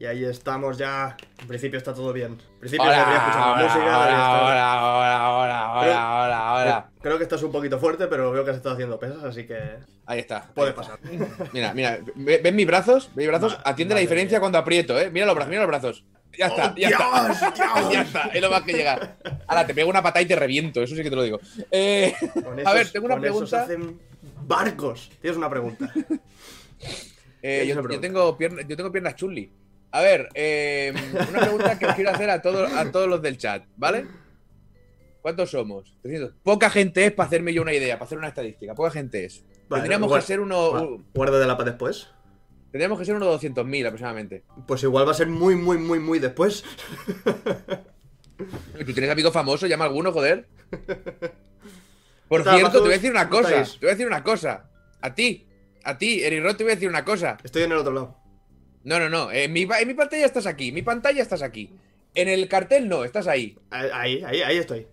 Y ahí estamos ya. En principio está todo bien. En principio Hola, debería escuchar la hola, música. hola, estar- hola, hola, hola, hola, Pero- hola, hola. Creo que estás un poquito fuerte, pero veo que has estado haciendo pesas, así que Ahí está. puede ahí está. pasar. Mira, mira, ¿ve- ¿ven mis brazos? ¿Ven mis brazos? Atiende la diferencia cuando aprieto, ¿eh? Mira los brazos, mira los brazos. Ya está, ¡Oh, ya está. Dios, Dios! ya está, es lo más que llega. Ahora, te pego una patada y te reviento, eso sí que te lo digo. Eh, a ver, tengo una pregunta. hacen barcos. Tienes una pregunta. Eh, yo tengo pierna- yo tengo piernas chulli. A ver, eh, una pregunta que os quiero hacer a todos, a todos los del chat, ¿vale? ¿Cuántos somos? 300. Poca gente es para hacerme yo una idea, para hacer una estadística. Poca gente es. Vale, tendríamos igual- que ser uno, Gua- Guárdala para después. tendríamos que ser unos 200.000 aproximadamente. Pues igual va a ser muy, muy, muy, muy después. ¿Tú tienes amigos famosos? Llama a alguno, joder. Por ¿Qué tal, cierto, te voy a decir una ¿Cómo cosa. Te voy a decir una cosa. A ti, a ti, Eric Roth, te voy a decir una cosa. Estoy en el otro lado. No, no, no. En mi, en mi pantalla estás aquí. En mi pantalla estás aquí. En el cartel no, estás ahí. Ahí, ahí, ahí estoy.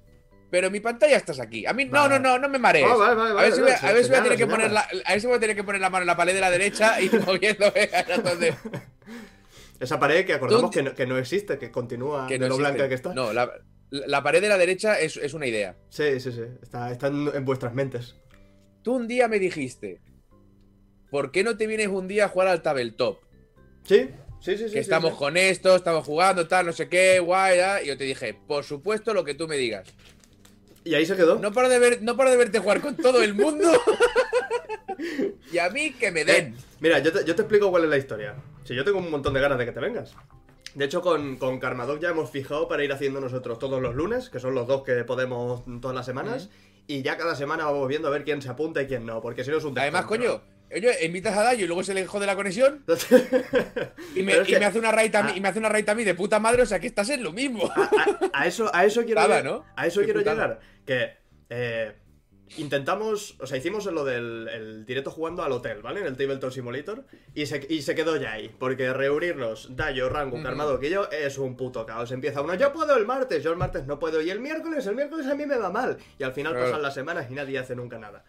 Pero en mi pantalla estás aquí. A mí, no, Vale. no, no, no me marees. Oh, vale, vale, a ver si voy a, vale, a ver si voy a señala, tener que poner la, señala. a ver si voy a tener que poner la mano en la pared de la derecha y moviéndome a donde Esa pared que acordamos que no, que no existe, que continúa que de no lo existe. blanca que está. No, la, la pared de la derecha es, es una idea. Sí, sí, sí. Está, está en, en vuestras mentes. Tú un día me dijiste, ¿por qué no te vienes un día a jugar al tabletop? Sí, sí, sí. que sí, estamos sí. con esto, estamos jugando, tal, no sé qué, guay, ya. Y yo te dije, por supuesto, lo que tú me digas. Y ahí se quedó. No paro de, ver, no paro de verte jugar con todo el mundo. y a mí que me den. Eh, mira, yo te, yo te explico cuál es la historia. Si yo tengo un montón de ganas de que te vengas. De hecho, con, con Karmadog ya hemos fijado para ir haciendo nosotros todos los lunes, que son los dos que podemos todas las semanas. Y ya cada semana vamos viendo a ver quién se apunta y quién no, porque si no es un Además, coño, oye, invitas a Dayo y luego se le jode la conexión. Y me, y hace una raid a mí, Ah. y me hace una raid a mí de puta madre, o sea que estás en lo mismo. a, a eso, a eso quiero Putada, llegar. ¿no? A eso Qué quiero putada. llegar. Que eh, intentamos, o sea, hicimos lo del el directo jugando al hotel, ¿vale? En el Tabletop Simulator. Y se, y se quedó ya ahí. Porque reunirnos, Dayo, Rango. Carmado que yo, es un puto caos. Empieza uno, yo puedo el martes, yo el martes no puedo. Y el miércoles, el miércoles a mí me va mal. Y al final Claro. pasan las semanas y nadie hace nunca nada.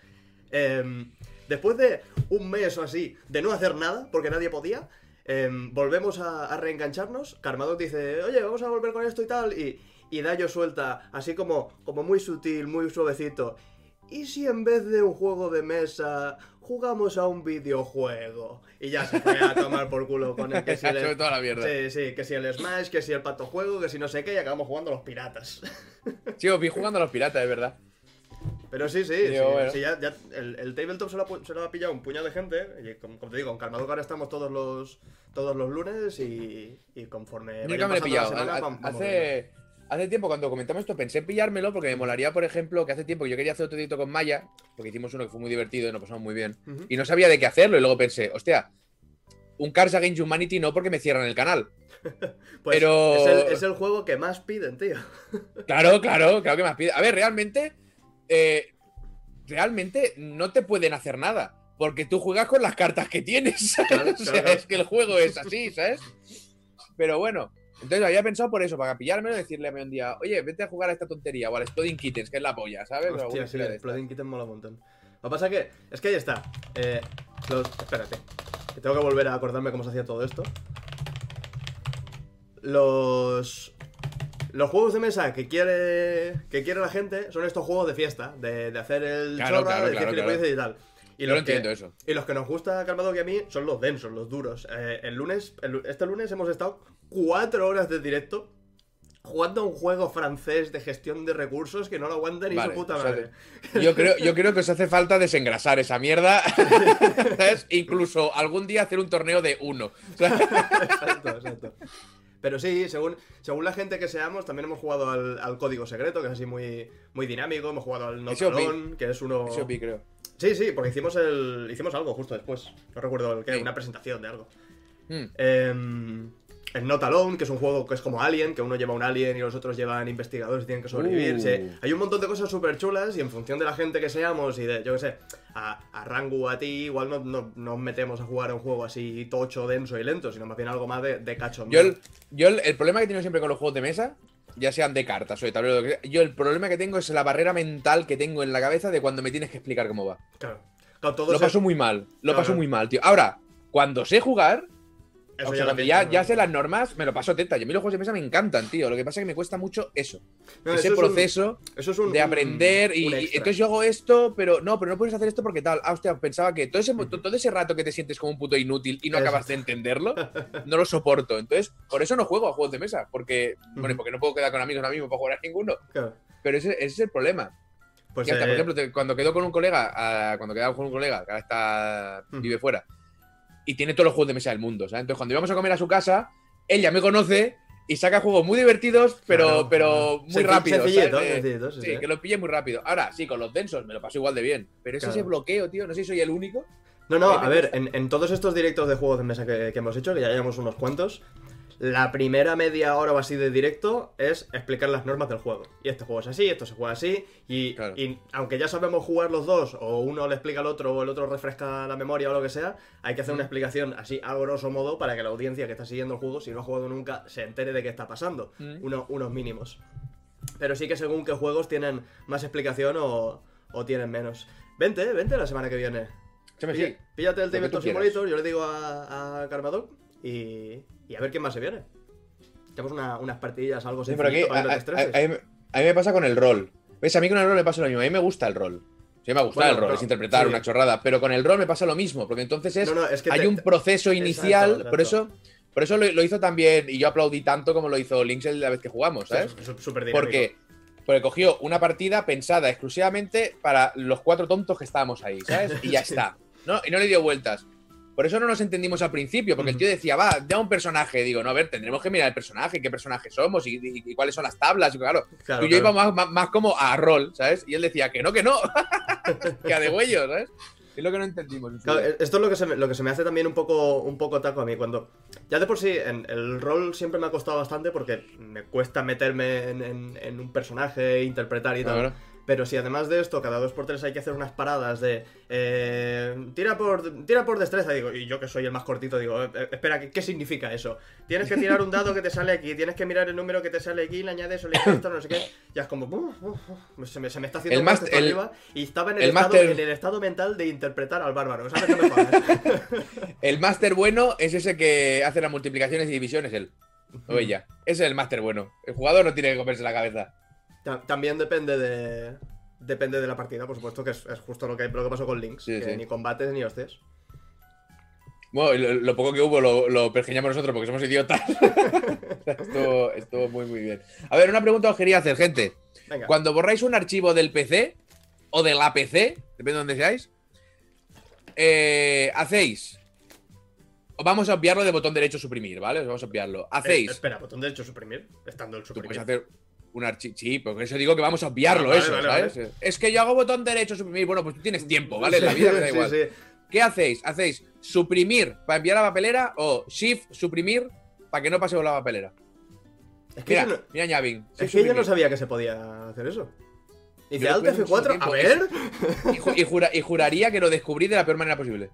Em, después de un mes o así de no hacer nada, porque nadie podía, em, volvemos a, a reengancharnos. Carmadot dice, oye, vamos a volver con esto y tal. Y, y Dayo suelta, así como, como muy sutil, muy suavecito. ¿Y si en vez de un juego de mesa jugamos a un videojuego? Y ya se fue a tomar por culo con el que si el, toda la mierda. sí, sí, que si el Smash, que si el pato juego, que si no sé qué, y acabamos jugando a los piratas. Sí, os vi jugando a los piratas, es verdad. Pero sí, sí, Digo, sí, bueno. sí, ya, ya el, el tabletop se lo, ha, se lo ha pillado un puñado de gente. Y como, como te digo, en Carmador ahora estamos todos los todos los lunes y, y conforme. Nunca me lo he pillado. vamos. Hace, hace tiempo, cuando comentamos esto, pensé en pillármelo porque me molaría, por ejemplo, que hace tiempo que yo quería hacer otro directo con Maya, porque hicimos uno que fue muy divertido y nos pasamos muy bien. Y no sabía de qué hacerlo. Y luego pensé, hostia, un Cars Against Humanity no porque me cierran el canal. Pues pero- es, el, es el juego que más piden, tío. Claro, claro, claro que más pide. A ver, realmente, eh, realmente no te pueden hacer nada. Porque tú juegas con las cartas que tienes. ¿sabes? Claro, o sea, es que el juego es así, ¿sabes? Pero bueno, entonces había pensado por eso, para pillármelo y decirle a mí un día, oye, vete a jugar a esta tontería o al Exploding Kittens, que es la polla, ¿sabes? Hostia, sí, historia de el estas. Flooding Kitten mola un montón. Lo que pasa que, es que ahí está. Eh, los, espérate. Que tengo que volver a acordarme cómo se hacía todo esto. Los. Los juegos de mesa que quiere. que quiere la gente son estos juegos de fiesta. De, de hacer el Claro, chorra, claro, de decir claro, y tal. Y Yo lo los que- entiendo eso. Y los que nos gusta Calmado que a mí son los densos, los duros. Eh, el lunes, el este lunes hemos estado cuatro horas de directo jugando a un juego francés de gestión de recursos que no lo aguanta ni Vale, su puta o sea, madre. Yo creo, yo creo que os hace falta desengrasar esa mierda. ¿sabes? Incluso algún día hacer un torneo de uno. Exacto, exacto. Pero sí, según, según la gente que seamos, también hemos jugado al, al código secreto, que es así muy, muy dinámico. Hemos jugado al OP. Notalón, que es uno. Vi, creo. Sí, sí, porque hicimos el. Hicimos algo justo después. No recuerdo el qué, Sí. una presentación de algo. Em, el Not Alone, que es un juego que es como Alien, que uno lleva un alien y los otros llevan investigadores y tienen que sobrevivir. Uh. Sí, hay un montón de cosas súper chulas y en función de la gente que seamos y de, yo qué sé, a, a Rangu, a ti, igual no, no, no nos metemos a jugar a un juego así tocho, denso y lento, sino más bien algo más de, de cacho. Yo, el, yo el, el problema que he tenido siempre con los juegos de mesa, ya sean de cartas o de tablero, yo el problema que tengo es la barrera mental que tengo en la cabeza de cuando me tienes que explicar cómo va. Claro. Claro, todo Lo ese- paso muy mal, lo Claro. paso muy mal, tío. Ahora, cuando sé jugar, o ya sea, cuando ya, ya sé las normas, me lo paso teta. Y a mí los juegos de mesa me encantan, tío. Lo que pasa es que me cuesta mucho eso. No, ese eso es un- proceso Eso es un. de aprender y, un y extra. entonces yo hago esto, pero no, pero no puedes hacer esto porque tal. Ah, hostia, pensaba que todo ese, todo ese rato que te sientes como un puto inútil y no acabas de entenderlo, no lo soporto. Entonces, por eso no juego a juegos de mesa, porque, bueno, porque no puedo quedar con amigos ahora mismo para jugar a ninguno. Claro. Pero ese, ese es el problema. Pues, Y hasta, eh, por ejemplo, cuando quedo con un colega, ah, cuando quedaba con un colega que ahora está, vive fuera, y tiene todos los juegos de mesa del mundo, ¿sabes? Entonces, cuando íbamos a comer a su casa, él ya me conoce y saca juegos muy divertidos, pero, claro, pero muy rápidos. sencillito, sí, Sí, que lo pille muy rápido. Ahora, sí, con los densos me lo paso igual de bien. Pero es Claro. ese bloqueo, tío. No sé si soy el único. No, no, A me a ver, en, en todos estos directos de juegos de mesa que, que hemos hecho, que ya llevamos unos cuantos, la primera media hora o así de directo es explicar las normas del juego. Y este juego es así, esto se juega así, y, Claro. y aunque ya sabemos jugar los dos, o uno le explica al otro, o el otro refresca la memoria o lo que sea, hay que hacer una Mm. explicación así a grosso modo para que la audiencia que está siguiendo el juego, si no ha jugado nunca, se entere de qué está pasando. Mm. Uno- unos mínimos. Pero sí que según qué juegos tienen más explicación o, o tienen menos. Vente, vente la semana que viene. Sí. Píllate el quieras. Simulator, yo le digo a, a Carmadoc y, y a ver quién más se viene. Echamos una- unas partidillas, algo Sí, pero aquí, a, mí, a mí me pasa con el rol. ¿Ves? A mí con el rol me pasa lo mismo. A mí me gusta el rol. Sí, me gusta Bueno, el rol, es interpretar sí. una chorrada. Pero con el rol me pasa lo mismo, porque entonces es. No, no, es que hay te- un proceso inicial. Exacto, Por eso, por eso lo, lo hizo también. Y yo aplaudí tanto como lo hizo Lynx la vez que jugamos, ¿sabes? Es- es súper. Porque, porque cogió una partida pensada exclusivamente para los cuatro tontos que estábamos ahí, ¿sabes? Y ya está. ¿no? Y no le dio vueltas. Por eso no nos entendimos al principio, porque el tío decía, va, ya un personaje. Digo, no, a ver, tendremos que mirar el personaje, qué personaje somos y, y- y cuáles son las tablas. Y claro, Claro, tú y yo claro. íbamos más, más- más como a rol, ¿sabes? Y él decía que no, que no. que a de huello, ¿sabes? Es lo que no entendimos. Claro, día. esto es lo que, se me, lo que se me hace también un poco, un poco taco a mí. Cuando. Ya de por sí, en el rol siempre me ha costado bastante porque me cuesta meterme en, en- en un personaje, interpretar y tal. Pero si además de esto, cada dos por tres hay que hacer unas paradas de. eh, tira, por, tira por destreza, digo, y yo que soy el más cortito, digo, eh, eh, espera, ¿qué, qué significa eso? Tienes que tirar un dado que te sale aquí, tienes que mirar el número que te sale aquí, le añades o le quitas esto, no sé qué. Ya es como. uf, se, me, se me está haciendo El más el- arriba y estaba en el, el estado, máster- en el estado mental de interpretar al bárbaro. ¿Sabes qué me? El máster bueno es ese que hace las multiplicaciones y divisiones, él. O ella. Ese es el máster bueno. El jugador no tiene que comerse la cabeza. Ta- También depende de. Depende de la partida, por supuesto, que es, es justo lo que, lo que pasó con Lynx. Sí, que sí. ni combates ni hostias. Bueno, lo, lo poco que hubo lo, lo pergeñamos nosotros porque somos idiotas. estuvo, estuvo muy, muy bien. A ver, una pregunta os quería hacer, gente. Venga. Cuando borráis un archivo del PC o de la PC, depende de donde seáis, eh, hacéis. Vamos a obviarlo de botón derecho suprimir, ¿vale? Os Vamos a obviarlo. Eh, Hacéis. espera, botón derecho suprimir. Estando el Tú suprimir. puedes hacer un archivo. Sí, por eso digo que vamos a obviarlo, Ah, vale, eso, vale, ¿sabes? Es que yo hago botón derecho suprimir. Bueno, pues tú tienes tiempo, ¿vale? En la vida me da igual. sí. ¿Qué hacéis? ¿Hacéis suprimir para enviar a la papelera o shift suprimir para que no pase por la papelera? Es que, Mira, no, mira Ñavin. es que yo no sabía que se podía hacer eso. Dice Yo Alt después de mucho F4, a tiempo, ver. Y, ju- y jura- y juraría que lo descubrí de la peor manera posible.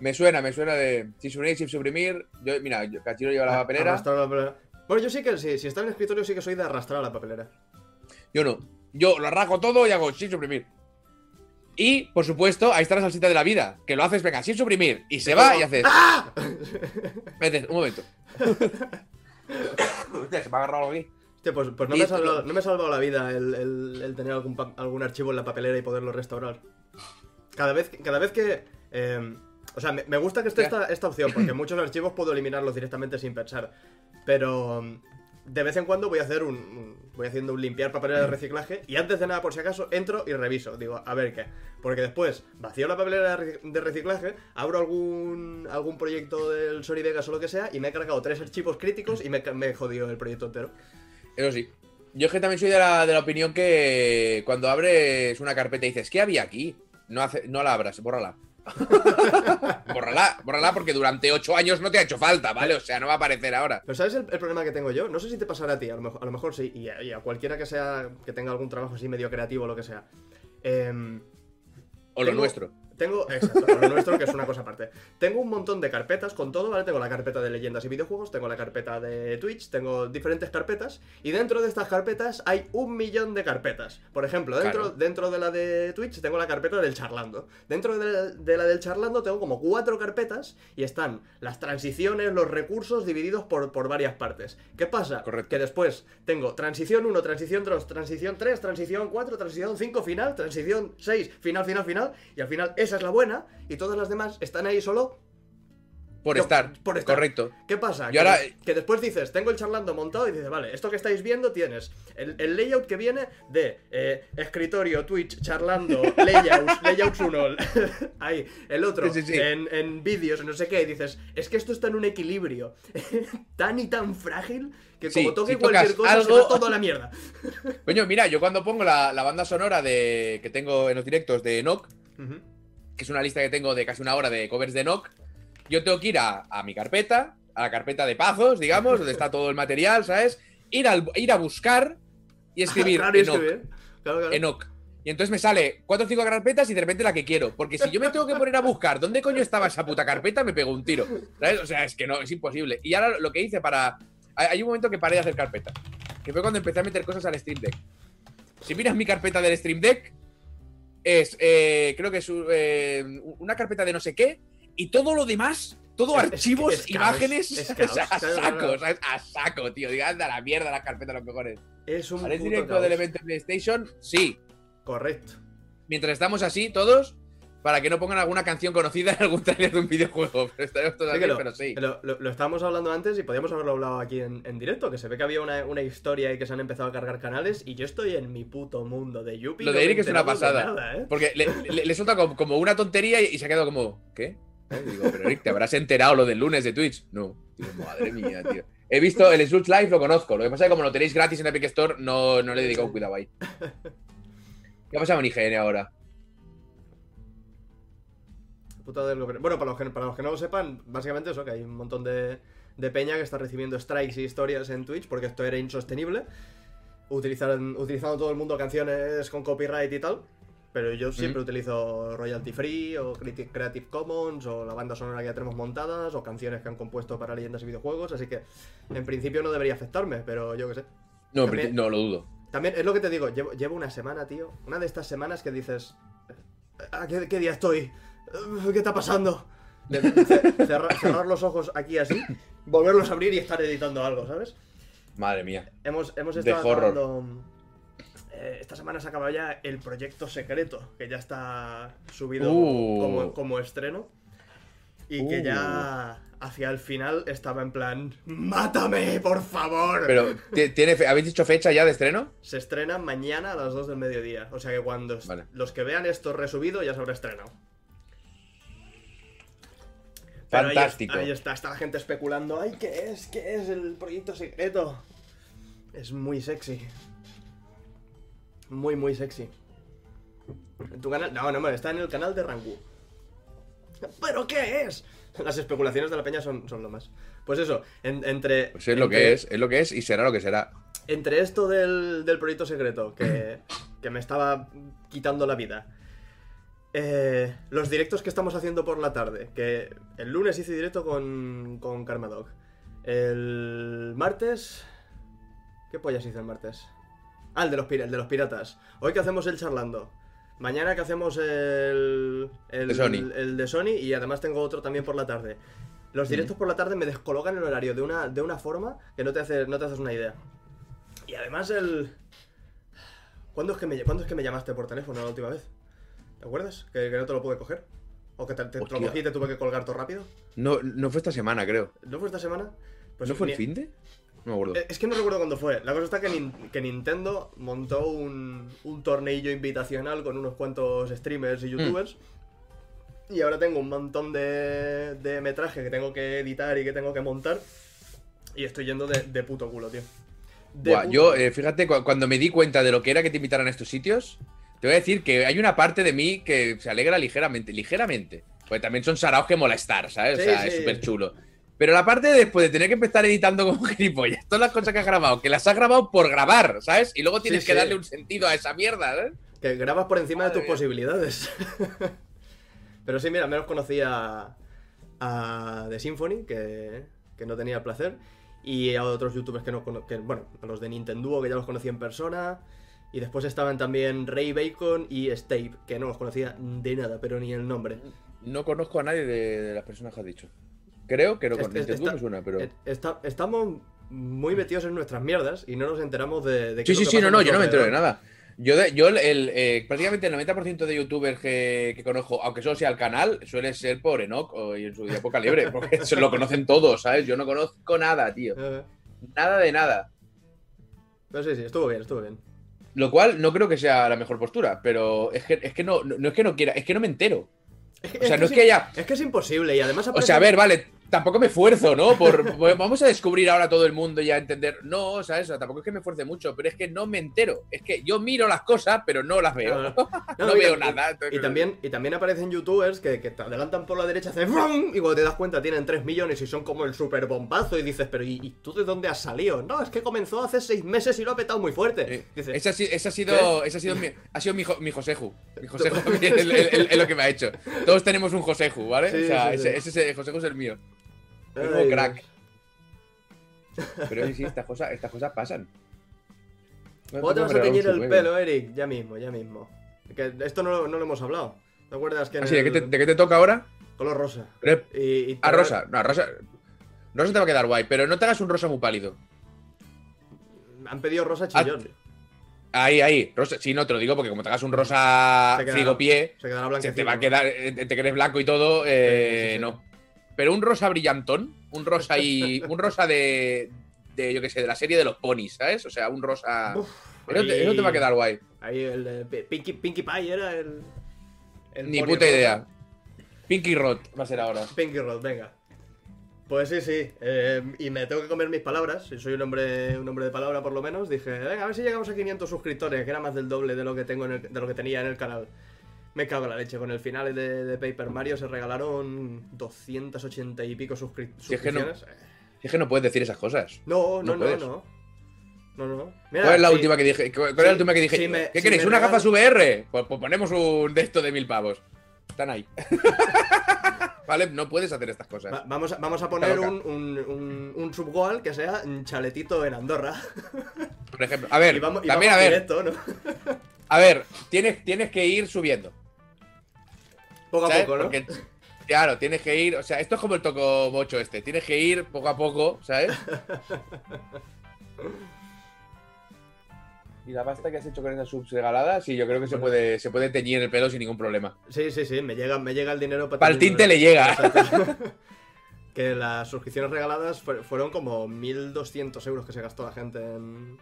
Me suena, me suena de shift suprimir, shift suprimir. Yo, mira, yo, Cachiro lleva la papelera. Bueno, yo sí que sí, si está en el escritorio sí que soy de arrastrar a la papelera. Yo no. Yo lo arranco todo y hago shift suprimir. Y, por supuesto, ahí está la salsita de la vida. Que lo haces, venga, shift suprimir. Y se va y haces. ¡Ah! Espérate, un momento. Hostia, se me ha agarrado aquí. Hostia, pues, pues no, me ha salvado, lo- no me ha salvado la vida el, el- el tener algún, algún archivo en la papelera y poderlo restaurar. Cada vez, que- cada vez que... eh, o sea, me, me gusta que esté esta, esta opción, porque muchos archivos puedo eliminarlos directamente sin pensar. Pero mm, de vez en cuando voy a hacer un, un- voy haciendo un limpiar papelera de reciclaje y antes de nada, por si acaso, entro y reviso. Digo, a ver qué. Porque después vacío la papelera de rec- de reciclaje, abro algún, algún proyecto del Sony Vegas o lo que sea y me he cargado tres archivos críticos y me he jodido el proyecto entero. Eso sí. Yo es que también soy de la, de la opinión que cuando abres una carpeta y dices, ¿qué había aquí? No, hace, no la abras, bórrala. bórrala, bórrala porque durante ocho años no te ha hecho falta, ¿vale? O sea, no va a aparecer ahora. Pero ¿sabes el, el problema que tengo yo? No sé si te pasará a ti, a lo a lo mejor sí, y a, y a cualquiera que sea que tenga algún trabajo así medio creativo o lo que sea. Em, O lo Tengo- nuestro. Tengo, exacto, lo nuestro que es una cosa aparte. Tengo un montón de carpetas con todo, ¿vale? Tengo la carpeta de leyendas y videojuegos, tengo la carpeta de Twitch, tengo diferentes carpetas y dentro de estas carpetas hay un millón de carpetas. Por ejemplo, dentro, Claro. dentro de la de Twitch tengo la carpeta del charlando. Dentro de la, de la del charlando tengo como cuatro carpetas y están las transiciones, los recursos divididos por, por varias partes. ¿Qué pasa? Correcto. Que después tengo transición 1, transición 2, transición 3, transición 4, transición 5, final, transición 6, final, final, final. Y al final esa es la buena y todas las demás están ahí solo Por estar. por estar. Correcto. ¿Qué pasa? Que, ahora- que después dices, tengo el charlando montado y dices, vale, esto que estáis viendo tienes el, el layout que viene de eh, escritorio, Twitch, charlando, layouts, layouts 1, ahí, el otro, Sí, sí, sí. en, en vídeos, no sé qué, y dices, es que esto está en un equilibrio tan y tan frágil que como toque si cualquier cosa se va todo a la mierda. Coño, mira, yo cuando pongo la, la banda sonora de que tengo en los directos de Enoch. Que es una lista que tengo de casi una hora de covers de Enoch, yo tengo que ir a, a mi carpeta, a la carpeta de pazos, digamos, donde está todo el material, ¿sabes? Ir, al, ir a buscar y escribir Claro, Enoch, escribir. Claro, claro. Enoch. Y entonces me sale cuatro o cinco carpetas y de repente la que quiero. Porque si yo me tengo que poner a buscar dónde coño estaba esa puta carpeta, me pego un tiro. ¿Sabes? O sea, es que no, es imposible. Y ahora lo que hice para. Hay un momento que paré de hacer carpeta. Que fue cuando empecé a meter cosas al Stream Deck. Si miras mi carpeta del Stream Deck, es. eh, creo que es eh, una carpeta de no sé qué. Y todo lo demás. Todo Es- archivos, es imágenes, caos, a saco. A saco, tío. Diga, anda a la mierda la carpeta, los cojones. Es un ¿Haré puto directo del evento de PlayStation? Sí. Correcto. Mientras estamos así, todos, para que no pongan alguna canción conocida en algún trailer de un videojuego. Pero estaremos todos Sí así, que lo, pero sí. Lo, lo- lo estábamos hablando antes y podíamos haberlo hablado aquí en, en directo, que se ve que había una, una historia y que se han empezado a cargar canales y yo estoy en mi puto mundo de Yuppie. Lo de Eric es una pasada. nada, ¿eh? Porque le, le, le suelta como, como una tontería y, y se ha quedado como, ¿qué? ¿Eh? Digo, pero Eric, ¿te habrás enterado lo del lunes de Twitch? No. Digo, madre mía, tío. He visto el Sludge Live, lo conozco. Lo que pasa es que como lo tenéis gratis en Epic Store, no, no le he dedicado un cuidado ahí. ¿Qué ha pasado en IGN ahora? Puta del gobierno. Bueno, para los, que, para los que no lo sepan, básicamente eso, que hay un montón de, de peña que está recibiendo strikes y historias en Twitch porque esto era insostenible. Utilizar, utilizando todo el mundo canciones con copyright y tal. Pero yo siempre utilizo royalty free o Creative Commons o la banda sonora que ya tenemos montadas o canciones que han compuesto para leyendas y videojuegos. Así que en principio no debería afectarme, pero yo qué sé. No, También- no lo dudo. También es lo que te digo, llevo, llevo una semana, tío. Una de estas semanas que dices. ¿A qué, qué día estoy? ¿Qué está pasando? De- cerrar, cerrar los ojos aquí así, volverlos a abrir y estar editando algo, ¿sabes? Madre mía. Hemos, hemos De estado eh, esta semana se acaba ya el proyecto secreto, que ya está subido Uh. como, como estreno. Y que Uh. ya hacia el final estaba en plan. ¡Mátame, por favor! Pero, ¿ti- ¿tiene ¿habéis dicho fecha ya de estreno? Se estrena mañana a las 2 del mediodía. O sea que cuando Vale. los que vean esto resubido ya se habrá estrenado. Pero Fantástico. Ahí, está, está la gente especulando. ¡Ay, qué es! ¿Qué es el proyecto secreto? Es muy sexy. Muy, muy sexy. ¿En tu canal? No, no, está en el canal de Rangu. ¿Pero qué es? Las especulaciones de la peña son, son lo más. Pues eso, en- entre. Pues es lo que es, es lo que es y será lo que será. entre esto del, del proyecto secreto que, que me estaba quitando la vida, eh, los directos que estamos haciendo por la tarde, que el lunes hice directo con, con Karmadog, el martes... ¿Qué pollas hice el martes? Ah, el de los, el de los piratas. Hoy que hacemos el charlando. Mañana que hacemos el, el, De Sony. el- el de Sony y además tengo otro también por la tarde. Los directos por la tarde me descolocan el horario de una, de una forma que no te, hace, no te haces una idea. Y además el... ¿Cuándo es, que me, ¿Cuándo es que me llamaste por teléfono la última vez? ¿Te acuerdas? ¿Que, que no te lo pude coger? ¿O que te, lo cogí y te tuve que colgar todo rápido? No, no fue esta semana, creo. ¿No fue esta semana? Pues ¿No fue ni- el fin de? No me acuerdo. Eh, Es que no recuerdo cuándo fue. La cosa está que, Nin- que Nintendo montó un, un torneillo invitacional con unos cuantos streamers y youtubers. Y ahora tengo un montón de, de metraje que tengo que editar y que tengo que montar. Y estoy yendo de, de puto culo, tío. De Buah, puto yo, eh, fíjate, cu- cuando me di cuenta de lo que era que te invitaran a estos sitios, te voy a decir que hay una parte de mí que se alegra ligeramente, ligeramente. Porque también son saraos que molestar, ¿sabes? Sí, o sea, sí. es súper chulo. Pero la parte de después de tener que empezar editando como gilipollas, todas las cosas que has grabado, que las has grabado por grabar, ¿sabes? Y luego tienes Sí, que darle un sentido a esa mierda, ¿sabes? Que grabas por encima de tus mía. posibilidades. Pero sí, mira, menos conocía a The Symphony, que, que no tenía el placer, y a otros youtubers que no cono- que, bueno, a los de Nintendo, que ya los conocí en persona. Y después estaban también Ray Bacon y Stave, que no los conocía de nada, pero ni el nombre. No conozco a nadie de, de las personas que has dicho. Creo que no Est- con est- Nintendo está- me suena, pero. Está- estamos muy metidos en nuestras mierdas y no nos enteramos de, de qué Sí, sí, sí, no, no, yo no me entero de nada. Yo, de- yo el, el, eh, prácticamente el 90% de youtubers que, que conozco, aunque solo sea el canal, suele ser por Enoch o, y en su día Poca Libre, porque se lo conocen todos, ¿sabes? Yo no conozco nada, tío. Nada de nada. pero sí, sí, estuvo bien, estuvo bien. Lo cual no creo que sea la mejor postura, pero es que, es que no, no, no es que no quiera, es que no me entero. Es O sea, no es sí- que haya. Es que es imposible y además O sea, a ver, vale, tampoco me esfuerzo, ¿no? Por, por- vamos a descubrir ahora todo el mundo y a entender. No. O sea, tampoco es que me esfuerce mucho, pero es que no me entero. Es que yo miro las cosas, pero no las veo. No, No, no. No, y veo nada. Y también, y también aparecen youtubers que, que te adelantan por la derecha, hacen y cuando te das cuenta tienen 3 millones y son como el super bombazo y dices, pero ¿y, y tú de dónde has salido? No, es que comenzó hace 6 meses y lo ha petado muy fuerte. Dices, ese, ha, si- ese ha sido, ese ha sido mi, ha sido mi, jo- mi Joseju. Mi Joseju es lo que me ha hecho. Todos tenemos un Joseju, ¿vale? Sí, o sea, sí, sí. ese, ese Joseju es el mío. "Ay, como Dios". crack. Pero sí, sí, estas cosas, estas cosas pasan. No ¿Cuándo te vas a teñir el pelo, Eric? Ya mismo, ya mismo. Que esto no, no lo hemos hablado. ¿Te acuerdas que en Ah, sí, ¿de, qué te, el- de qué te toca ahora? color rosa? Y, y Ah, te- rosa. No, rosa. Rosa te va a quedar guay, pero no te hagas un rosa muy pálido. Han pedido rosa Ah, chillón. Ahí, ahí. Rosa. Sí, no te lo digo porque como te hagas un rosa frigopié, Se quedará se te va a quedar. eh, que eres blanco y todo, eh, Sí, sí, sí. no. Pero un rosa brillantón, un rosa y. un rosa de. de, yo qué sé, de la serie de los ponis, ¿sabes? O sea, un rosa. Uf, eso, te, ahí- eso te va a quedar guay. Ahí el de P- Pinkie, Pinkie Pie era el. el Ni puta rosa. idea. Pinky Rod va a ser ahora. Pinky Rod, venga. Pues sí, sí. eh, y me tengo que comer mis palabras. Si soy un hombre, un hombre de palabra, por lo menos. Dije, venga, a ver si llegamos a 500 suscriptores, que era más del doble de lo que tengo en el- de lo que tenía en el canal. Me cago en la leche. Con el final de, de Paper Mario se regalaron 280 y pico suscri- Si es que no- suscripciones. Si es que no puedes decir esas cosas. No, No no, no, no. No, no. Mira, ¿Cuál es la sí, última que dije? ¿Cuál es la última que dije? me- ¿Qué queréis? ¿Una regalan- gafas VR? Pues, pues ponemos un de esto de mil pavos. Están ahí. vale, no puedes hacer estas cosas. va- vamos, a, vamos a poner un, un, un, un subgoal que sea un chaletito en Andorra. Por ejemplo, a ver, y vamos, y también a ver, directo, ¿no? a ver, tienes, tienes que ir subiendo. Poco a poco, ¿no? Porque, claro, tienes que ir, o sea, esto es como el toco bocho este, tienes que ir poco a poco, ¿sabes? Y la pasta que has hecho con esas subs regaladas, sí, yo creo que se puede, se puede teñir el pelo sin ningún problema. Sí, sí, sí, me llega, me llega el dinero para... Para el tinte le llega. Que las suscripciones regaladas fue- fueron como 1.200 euros que se gastó la gente en,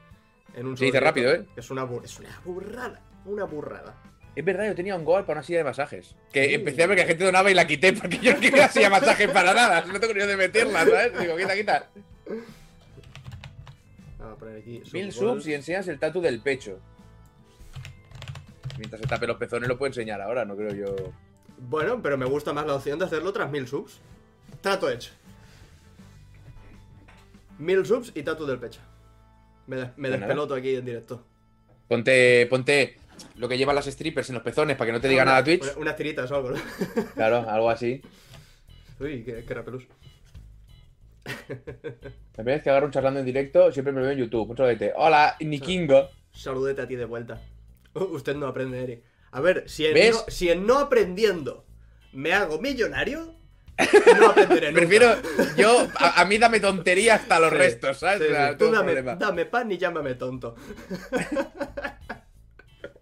en un Se dice rápido. ¿eh? Es una, bur- es una burrada, una burrada. Es verdad, yo tenía un goal para una silla de masajes. Que Sí. empecé a ver que la gente donaba y la quité porque yo no quería silla de masajes para nada. No tengo ni de meterla, ¿sabes? Digo, quita, quita. Vamos a poner aquí... Mil subs y enseñas el tatu del pecho. Mientras se tape los pezones lo puedo enseñar ahora, no creo yo. Bueno, pero me gusta más la opción de hacerlo tras 1.000 subs. Trato hecho. 1.000 subs y tatu del pecho. Me, des- me Pues nada. despeloto aquí en directo. Ponte, ponte lo que llevan las strippers en los pezones para que no te diga Una- nada Twitch. una- Unas tiritas o algo, ¿no? Claro, algo así. Uy, qué, qué rapelús. La primera vez que agarro un charlando en directo, siempre me veo en YouTube. Saludete. Hola, Nikingo. Saludete a ti de vuelta. Uh, usted no aprende, Eric. A ver, si en, ¿Ves? no, si en no aprendiendo me hago millonario, no aprenderé nunca. Prefiero, yo, a, a mí dame tontería hasta los Sí, restos, ¿sabes? sí, sí. Tú dame pan y llámame tonto.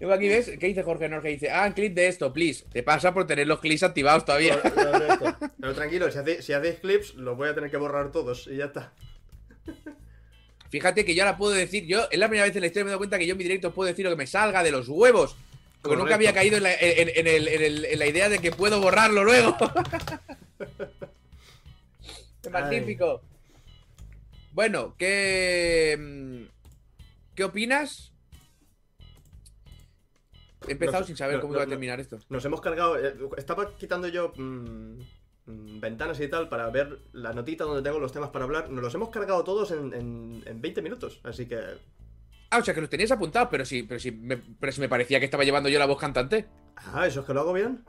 Luego aquí ves, ¿qué dice Jorge Norge? Dice, ah, clip de esto, please. Te pasa por tener los clips activados todavía. Correcto. Pero tranquilo, si hacéis, si hacéis clips, los voy a tener que borrar todos y ya está. Fíjate que yo ahora puedo decir, yo es la primera vez en la historia me he dado cuenta que yo en mi directo puedo decir lo que me salga de los huevos. Porque Correcto. nunca había caído en la, en- en el- en el- en la idea de que puedo borrarlo luego. ¡Qué magnífico! Bueno, ¿qué. mm, ¿Qué opinas? He empezado sin saber cómo no, iba a terminar esto. Nos hemos cargado. eh, Estaba quitando yo mm, mm, ventanas y tal para ver la notita donde tengo los temas para hablar. Nos los hemos cargado todos en, en, en 20 minutos. Así que. Ah, o sea que los tenías apuntados, pero sí, pero sí, me, pero sí me parecía que estaba llevando yo la voz cantante. Ah, eso es que lo hago bien.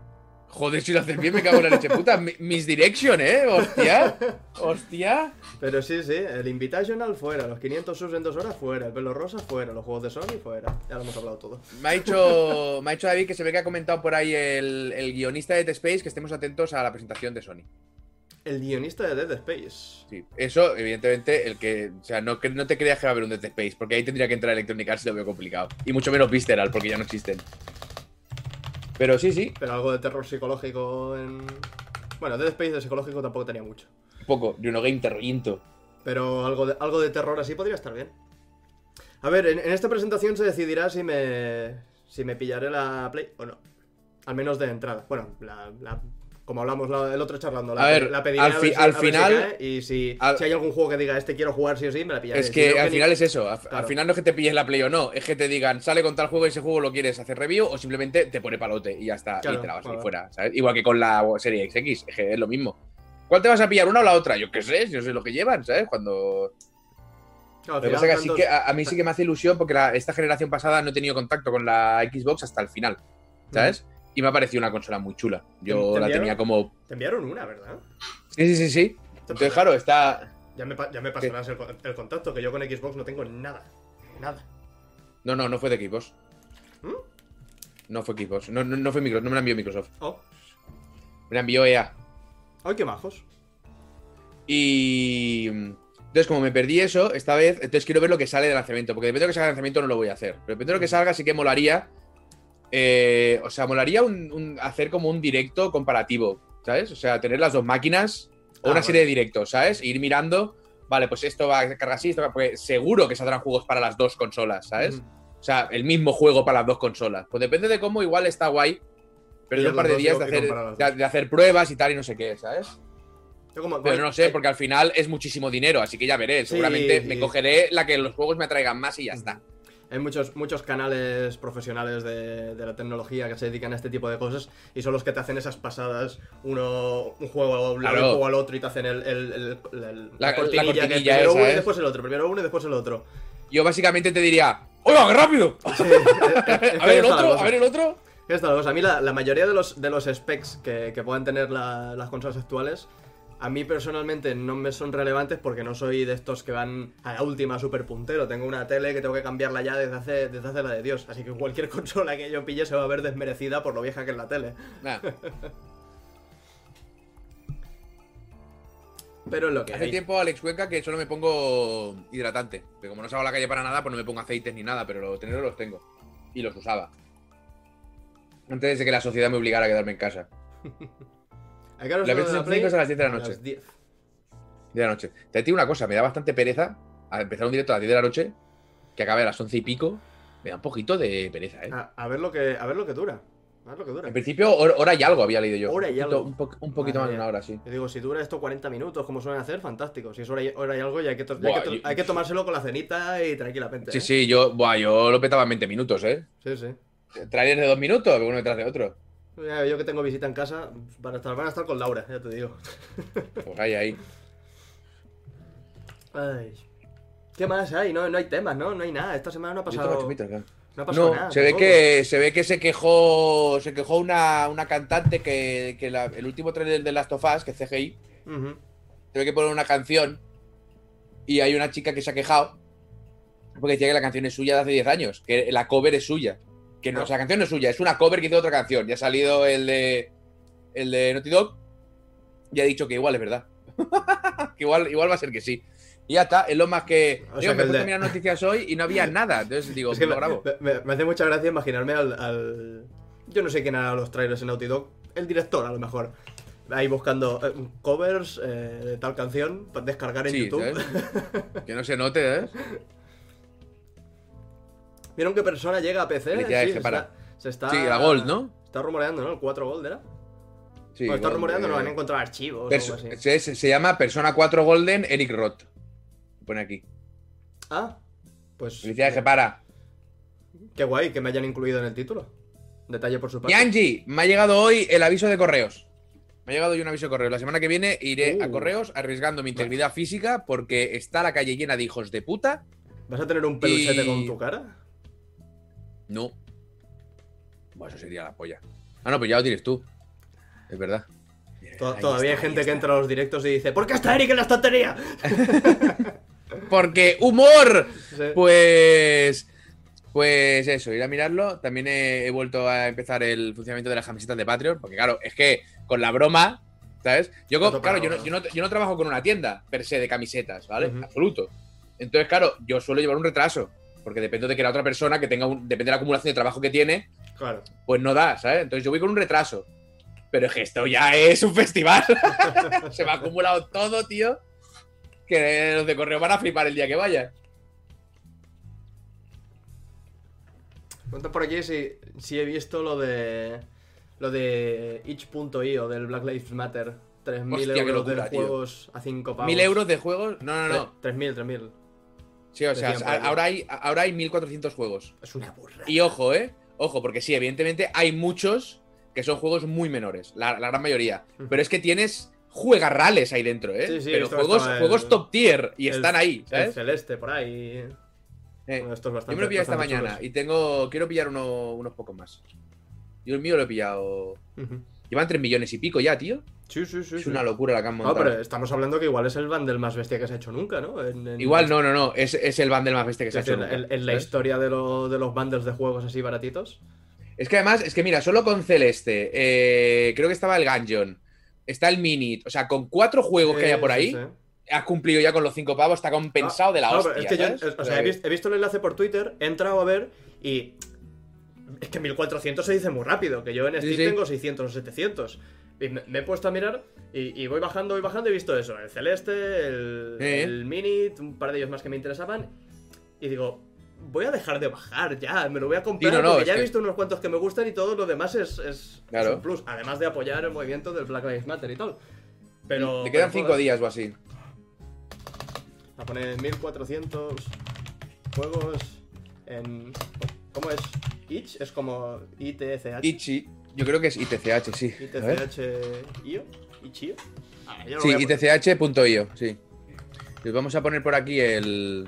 Joder, si lo haces bien, me cago en la leche puta. Mi- Misdirection, ¿eh? Hostia. Hostia. Pero sí, sí, el Invitational fuera, los 500 subs en dos horas fuera, el pelo rosa fuera, los juegos de Sony fuera. Ya lo hemos hablado todo. Me ha dicho, me ha dicho David que se ve que ha comentado por ahí el, el guionista de Dead Space que estemos atentos a la presentación de Sony. El guionista de Dead Space. Sí. Eso, evidentemente, el que. O sea, no, no te creas que va a haber un Dead Space, porque ahí tendría que entrar Electronic Arts y lo veo complicado. Y mucho menos Visceral, porque ya no existen. Pero sí, sí, Pero algo de terror psicológico en. Bueno, Dead Space de psicológico tampoco tenía mucho. poco. De uno game terrorinto. Pero algo de, algo de terror así podría estar bien. A ver, en, en esta presentación se decidirá si me. si me pillaré la Play o no. Al menos de entrada. Bueno, la. la- como hablamos la- el otro charlando, la, A ver, la pediré al a ver fi- si- al a ver si final- cae, y si, al- si hay algún juego que diga este quiero jugar sí o sí, me la pillaré. Es Si que al final es eso. Al, Claro. al final no es que te pilles la Play o no, es que te digan, sale con tal juego y ese juego lo quieres hacer review o simplemente te pone palote y ya está. Claro, y te la vas fuera, ¿sabes? Igual que con la serie XX, es que es lo mismo. ¿Cuál te vas a pillar, una o la otra? Yo qué sé, yo sé lo que llevan, ¿sabes? Cuando. Lo que pasa es que, así que a, a mí sí que me hace ilusión porque la- esta generación pasada no he tenido contacto con la Xbox hasta el final, ¿sabes? Y me ha parecido una consola muy chula. Yo ¿Te- te la tenía como. Te enviaron una, ¿verdad? Sí, sí, sí, sí. Entonces, claro, está. Ya me, ya me pasarás el contacto, que yo con Xbox no tengo nada. Nada. No, no, no fue de Xbox. ¿Mm? No fue Xbox. No, no, no fue Microsoft, no me la envió Microsoft. Oh, Me la envió EA. ay, qué majos. Y. Entonces, como me perdí eso, esta vez, entonces quiero ver lo que sale de lanzamiento. Porque depende de lo que salga de lanzamiento, no lo voy a hacer. Pero depende de lo que salga, sí que molaría. Eh, o sea, molaría un- un- hacer como un directo comparativo, ¿sabes? O sea, tener las dos máquinas o Ah, una serie de directos, ¿sabes? E ir mirando, vale, pues esto va a cargar así, esto va, porque seguro que saldrán juegos para las dos consolas, ¿sabes? Mm. O sea, el mismo juego para las dos consolas. Pues depende de cómo, igual está guay. Pero un par de días de hacer, de, de pruebas y tal y no sé qué, ¿sabes? Como- Pero no sé, hay- porque al final es muchísimo dinero, así que ya veré. Seguramente Sí, me cogeré la que los juegos me atraigan más y ya está. Hay muchos, muchos canales profesionales de, de la tecnología que se dedican a este tipo de cosas y son los que te hacen esas pasadas, uno un juego Claro. un juego al otro y te hacen el, el- el- el- La- la cortinilla que cortinilla primero esa, uno y ¿eh? después el otro, primero uno y después el otro. Yo básicamente te diría, ¡Oiga, qué rápido! Sí, A ver el otro, a ver el otro. Está la cosa. A mí la, la mayoría de los, de los specs que, que puedan tener la- las consolas actuales, a mí personalmente no me son relevantes porque no soy de estos que van a la última super puntero. Tengo una tele que tengo que cambiarla ya desde hace, desde hace la de Dios. Así que cualquier consola que yo pille se va a ver desmerecida por lo vieja que es la tele. Nah, Pero es lo que hace hay. tiempo, Alex Cuenca, que solo me pongo hidratante. Que como no salgo a la calle para nada, pues no me pongo aceites ni nada, pero los tenerlos los tengo. Y los usaba. Antes de que la sociedad me obligara a quedarme en casa. ¿A hora La PlayStation Play? 5 es a las 10 de la A noche. las 10. De la noche. Te digo una cosa, me da bastante pereza a empezar un directo a las 10 de la noche, que acabe a las 11 y pico. Me da un poquito de pereza, ¿eh? A, a ver lo que, a ver lo que dura. A ver lo que dura. En principio, hor- hora y algo había leído yo. Hora y Un poquito- algo. Un, po- un poquito más de una hora, sí. Yo digo, si dura esto 40 minutos, como suelen hacer, fantástico. Si es hora y, hora y algo, ya hay que, yo- hay que tomárselo con la cenita y tranquilamente. Sí, ¿eh? sí, yo, buah, yo lo petaba en 20 minutos, ¿eh? Sí, sí. Trailers de dos minutos, uno detrás de otro. Yo que tengo visita en casa, van a estar, van a estar con Laura, ya te digo. Pues ahí, ahí. Ay. ¿Qué más hay? No, no hay temas, ¿no? No hay nada. Esta semana no ha pasado, claro. no ha pasado No, nada. se ve que se ve que se quejó se quejó una, una cantante que, que la- el último trailer de Last of Us, que es CGI, Ujú. se ve que pone una canción y hay una chica que se ha quejado porque decía que la canción es suya de hace 10 años, que la cover es suya. Que no, o sea, la canción no es suya, es una cover que hizo otra canción. Ya ha salido el de el de Naughty Dog y ha dicho que igual es verdad. que igual, igual va a ser que sí. Y ya está, es lo más que. O Digo, sea que me puesto de- a mirar noticias hoy y no había nada. Entonces digo, Es que lo me, grabo. me- me hace mucha gracia imaginarme al, al- Yo no sé quién hará los trailers en Naughty Dog. El director, a lo mejor. Ahí buscando eh, covers eh, de tal canción para descargar en Sí, YouTube. que no se note, ¿eh? ¿Vieron qué persona llega a PC? Felicidades, se, que para. está, se está- Sí, la Gold, ¿no? Está rumoreando, ¿no? El 4 Gold era. Sí, Bueno, está rumoreando, eh, no han encontrado archivos o perso- algo así. se, se- se llama Persona 4 Golden Eric Roth. Pone aquí. Ah, pues. Felicidades, que para. Qué guay que me hayan incluido en el título. Detalle por su parte. Yanji, me ha llegado hoy el aviso de correos. Me ha llegado hoy un aviso de correos. La semana que viene iré a Uh. correos arriesgando mi integridad física porque está la calle llena de hijos de puta. ¿Vas a tener un peluchete Y- con tu cara? No. Bueno, eso sería la polla. Ah, no, pues ya lo tienes tú. es verdad. Todavía está, hay gente que entra a los directos y dice ¿Por qué está Eric en la estantería? Porque humor. Sí. Pues. Pues eso, ir a mirarlo. También he, he vuelto a empezar el funcionamiento de las camisetas de Patreon. Porque, claro, es que con la broma, ¿sabes? Yo, Todo claro, yo no, yo, no, yo no trabajo con una tienda per se de camisetas, ¿vale? Absoluto. Entonces, claro, yo suelo llevar un retraso. Porque depende de que la otra persona que tenga un. Depende de la acumulación de trabajo que tiene, Claro. pues no da, ¿sabes? Entonces yo voy con un retraso. Pero es que esto ya es un festival. Se me ha acumulado todo, tío. Que los de correo van a flipar el día que vaya. Cuenta por aquí si, si he visto lo de. Lo de itch.io del Black Lives Matter. 3.000 Hostia, qué euros locura, de tío. juegos a 5 pavos. ¿Mil euros de juegos? No, no, no. 3.000, 3.000. Sí, o sea, ahora hay, ahora hay 1400 juegos. Es una burra. Y ojo, ¿eh? Ojo, porque sí, evidentemente hay muchos que son juegos muy menores, la, la gran mayoría. Pero es que tienes juegarrales ahí dentro, ¿eh? Sí, sí, Pero juegos, el- juegos top tier y El- están ahí, celeste por ahí. Eh, Bueno, esto es bastante, Yo me lo he pillado esta mañana chulos. y tengo. Quiero pillar uno- unos pocos más. Yo el mío lo he pillado. Ujú. Llevan 3 millones y pico ya, tío. Sí, sí, sí. es sí. una locura la que han No, montado. pero estamos hablando que igual es el bundle más bestia que se ha hecho nunca, ¿no? En- en- Igual no, no, no. Es, es el bundle más bestia que se ha hecho. decir, nunca, en, en la historia de, lo- de los bundles de juegos así baratitos. Es que además, es que mira, solo con Celeste, eh, creo que estaba el Gungeon, está el Minit, o sea, con cuatro juegos que haya por ahí, sí. has cumplido ya con los cinco pavos, está compensado de la No, hostia. pero es que yo, ¿sabes? o sea, he, vis- he visto el enlace por Twitter, he entrado a ver y. Es que 1400 se dice muy rápido, que yo en Steam sí. tengo 600 o 700. Y me, me he puesto a mirar y, y voy bajando, voy bajando y he visto eso: el Celeste, el, Eh. el Minit, un par de ellos más que me interesaban. Y digo, voy a dejar de bajar ya, me lo voy a comprar Sí, no, no, porque ya he visto unos cuantos que me gustan y todo lo demás es, es, es Claro. un plus. Además de apoyar el movimiento del Black Lives Matter y tal. Pero. Te quedan pero, cinco joder, días o así. a poner 1400 juegos en. ¿Cómo es? Itch es como ITCH. Ichi, yo creo que es ITCH, sí. ITCH-IO. ¿Ichio? Ah, Sí. ITCH.io, sí. Les vamos a poner por aquí el.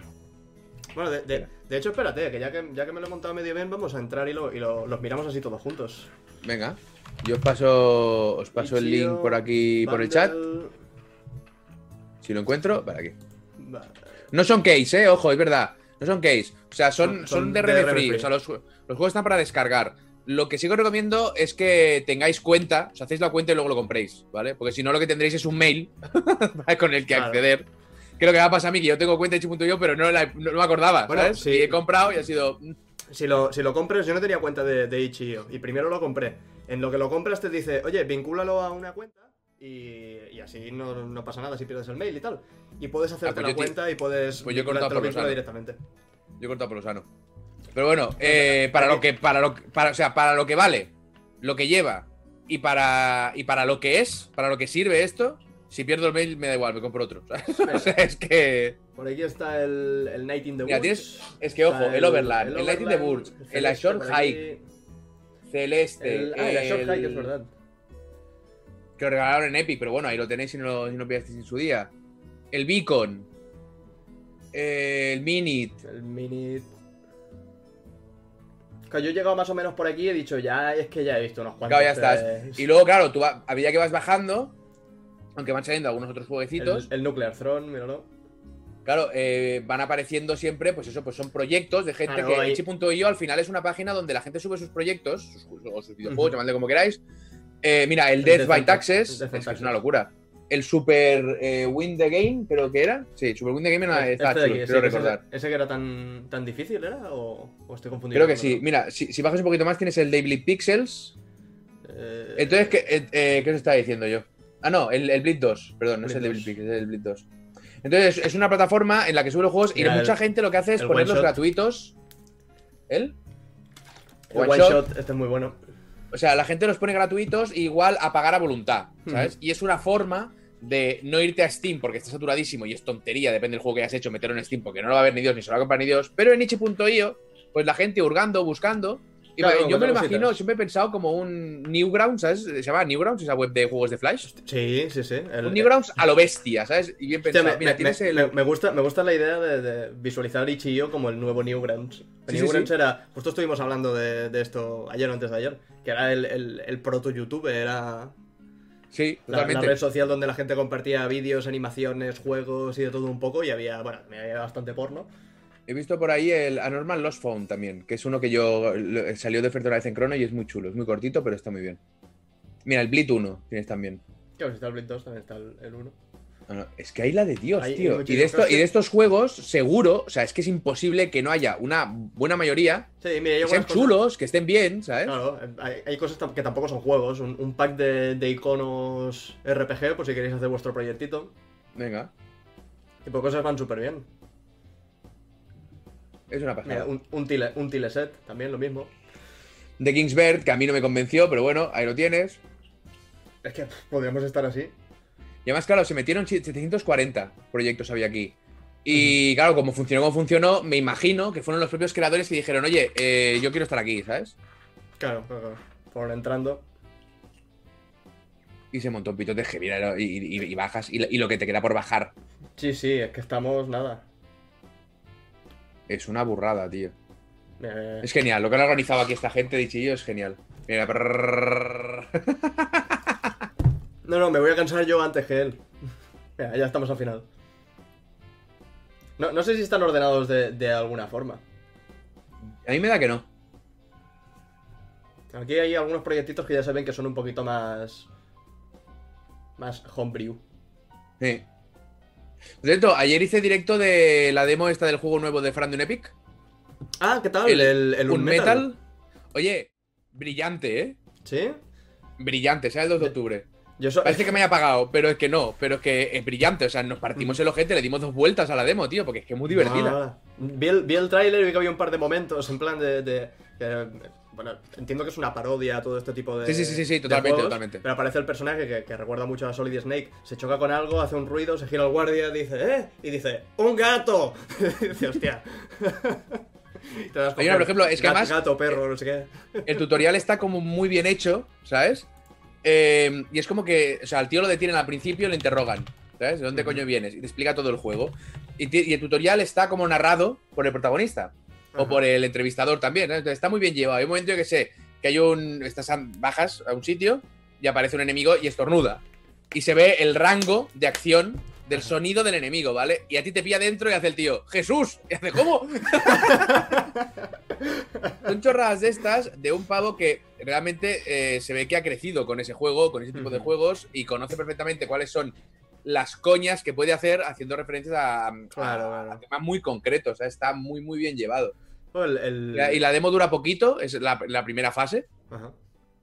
Bueno, de, de- de hecho, espérate, que ya, que ya que me lo he montado medio bien, vamos a entrar y, lo, y lo- los miramos así todos juntos. Venga. Yo os paso, os paso el link por aquí, por el chat. Si lo encuentro, para aquí. No son case, eh, ojo, es verdad. No son case. O sea, son, Son- de de DRM DRM free. free. O sea, los, los juegos están para descargar. Lo que sí que os recomiendo es que tengáis cuenta, os hacéis la cuenta y luego lo compréis, ¿vale? Porque si no, lo que tendréis es un mail con el que Claro. acceder. Que lo que me ha pasado a mí, que yo tengo cuenta de Itch.io, pero no, la- no me acordaba, Bueno, ¿sabes? sí. Y he comprado y ha sido. mm, Si lo, si lo compras, yo no tenía cuenta de, de Itch.io y primero lo compré. En lo que lo compras te dice, oye, vincúlalo a una cuenta y, y así no, no pasa nada si pierdes el mail y tal. Y puedes hacerte Ah, pues la te- cuenta y puedes pues yo he cortado por lo sano. directamente. Yo he cortado por lo sano. Pero bueno, eh, para lo que, para lo para, o sea, para lo que vale, lo que lleva y para, y para lo que es, para lo que sirve esto, si pierdo el mail me da igual, me compro otro. O sea, es que. Por aquí está el, el Night in the Woods. tienes- es que, ojo, Está el Overland, el Light in the Woods, el Ashore Hike, Celeste, El, ah, el Ashore Hike, es el- verdad. que lo regalaron en Epic, pero bueno, ahí lo tenéis si no si no pillasteis en su día. El Beacon, el Minit, El Minute. Yo he llegado más o menos por aquí y he dicho, ya es que ya he visto unos cuantos. Claro, ya estás. eh, Y luego, claro, tú a medida que vas bajando, aunque van saliendo algunos otros jueguecitos, el, el Nuclear Throne, míralo. Claro, eh, van apareciendo siempre, pues eso, pues son proyectos de gente Claro, que ahí- Itch.io al final es una página donde la gente sube sus proyectos, sus, o sus videojuegos, Ujú. llamadle como queráis. Eh, mira, el Death Death by by Ta- Taxes Death es, que es Taxes. una locura. El Super eh, Win the Game, creo que era. Sí, Super Win the Game era, Este está de chulo, aquí, quiero sí, ese- recordar. Ese, que era tan, tan difícil, ¿era? ¿O, o estoy confundido? Creo que sí. Mira, si, si bajas un poquito más tienes el Daily Pixels. Eh, Entonces, ¿qué, eh, eh, ¿qué os estaba diciendo yo? Ah, no, el, el Blitz 2. Perdón, no es el Daily 2. Pixels, es el Blitz 2. Entonces, es una plataforma en la que sube los juegos y mucha gente lo que hace es ponerlos one shot. gratuitos. ¿El? el one, shot. este es muy bueno. O sea, la gente los pone gratuitos e igual a pagar a voluntad, ¿sabes? Y es una forma de no irte a Steam porque está saturadísimo y es tontería, depende del juego que hayas hecho, meterlo en Steam porque no lo va a ver ni Dios ni se lo va a comprar ni Dios. Pero en itch.io, pues la gente hurgando, buscando. Y Claro, yo me lo imagino, cositas. siempre he pensado como un Newgrounds, ¿sabes? Se llama Newgrounds, esa web de juegos de Flash. Sí, sí, sí. el- Un Newgrounds a lo bestia, ¿sabes? Y bien pensado. me, Mira, me- tienes me- el. me- gusta, me gusta la idea de, de visualizar Itch.io como el nuevo Newgrounds. El Sí, sí, Newgrounds sí. era. Justo estuvimos hablando de, de esto ayer o antes de ayer. Que era el, el, el proto YouTube, era. Sí, La, la totalmente. red social donde la gente compartía vídeos, animaciones, juegos y de todo un poco. Y había, bueno, había bastante porno. He visto por ahí el Anormal Lost Phone también, que es uno que yo lo- salió de oferta una vez en Crono y es muy chulo, es muy cortito, pero está muy bien. Mira, el Bleed 1 tienes también. Claro, si está el Blade 2, también está el, el 1. No, es que hay la de Dios, Hay- tío. Y de, esto, y de estos juegos, seguro, o sea, es que es imposible que no haya una buena mayoría Sí, mira, hay que sean cosas- chulos, que estén bien, ¿sabes? Claro, hay, hay cosas que tampoco son juegos. Un, un pack de, de iconos RPG, por si queréis hacer vuestro proyectito. Venga, Tipo, cosas van súper bien. es una pasada. Mira, un, un, tile, un tile set, también lo mismo. The Kingsbird, que a mí no me convenció, pero bueno, ahí lo tienes. Es que podríamos estar así. Y además, claro, se metieron 740 proyectos había aquí. Y claro, como funcionó como funcionó, me imagino que fueron los propios creadores que dijeron, oye, eh, yo quiero estar aquí, ¿sabes? Claro, claro. Fueron entrando. Y se montó un pitote heavy era- y, y- y bajas, y, y lo que te queda por bajar. Sí, sí, es que estamos nada. Es una burrada, tío. Eh, Es genial, lo que han organizado aquí esta gente, dichillo, es genial. Mira. No, no, me voy a cansar yo antes que él. Mira, ya estamos al final. No, no sé si están ordenados de, de alguna forma. A mí me da que no. Aquí hay algunos proyectitos que ya se ven que son un poquito más. Más homebrew. Sí. Por cierto, ayer hice directo de la demo esta del juego nuevo de Frandun Epic. Ah, ¿qué tal? El- El, el, un metal. Oye, brillante, ¿eh? ¿Sí? Brillante, sea el 2 de octubre. Yo so- Parece que me haya apagado, pero es que no, pero es que es brillante. O sea, nos partimos el ojete, le dimos dos vueltas a la demo, tío, porque es que es muy divertida. Ah, vi el, vi el tráiler y vi que había un par de momentos en plan de... de- que, bueno, entiendo que es una parodia a todo este tipo de... Sí, sí, sí, sí, totalmente, juegos, totalmente. Pero aparece el personaje que, que recuerda mucho a Solid Snake. Se choca con algo, hace un ruido, se gira al guardia, dice, ¡eh! Y dice, ¡un gato! y dice, hostia. Y te das Oye, no, por ejemplo, es que gato, además- Gato, perro, no sé qué. El tutorial está como muy bien hecho, ¿sabes? Eh, y es como que, o sea, al tío lo detienen al principio y le interrogan, ¿sabes? ¿De dónde coño vienes? Y te explica todo el juego. Y, el tutorial está como narrado por el protagonista. O por el entrevistador también. ¿no? Entonces, está muy bien llevado. Hay un momento que sé que hay un. Estás a- bajas a un sitio y aparece un enemigo y estornuda. Y se ve el rango de acción del sonido del enemigo, ¿vale? Y a ti te pilla dentro y hace el tío, ¡Jesús! Y hace, ¿cómo? Son chorradas de estas de un pavo que realmente eh, se ve que ha crecido con ese juego, con ese tipo de juegos y conoce perfectamente cuáles son las coñas que puede hacer haciendo referencias a, Claro, a temas muy concretos. o sea, está muy, muy bien llevado. El- el- Y la- Y la demo dura poquito, es la, la primera fase, Ajá.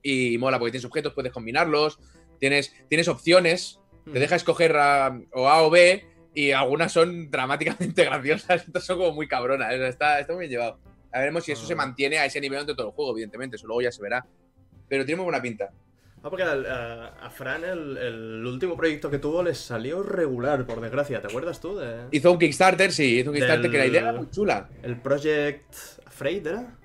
y mola porque tienes objetos, puedes combinarlos, tienes, tienes opciones, te deja escoger a- o A o B, y algunas son dramáticamente graciosas, estas son como muy cabronas, está, está muy bien llevado. A veremos si eso Ah. se mantiene a ese nivel durante todo el juego, evidentemente, eso luego ya se verá. Pero tiene muy buena pinta. Ah, porque a, a Fran el, el último proyecto que tuvo le salió regular, por desgracia. ¿Te acuerdas tú de...? Hizo un Kickstarter, sí, hizo un Kickstarter Del- que la idea era muy chula. El Project Afraid, ¿era?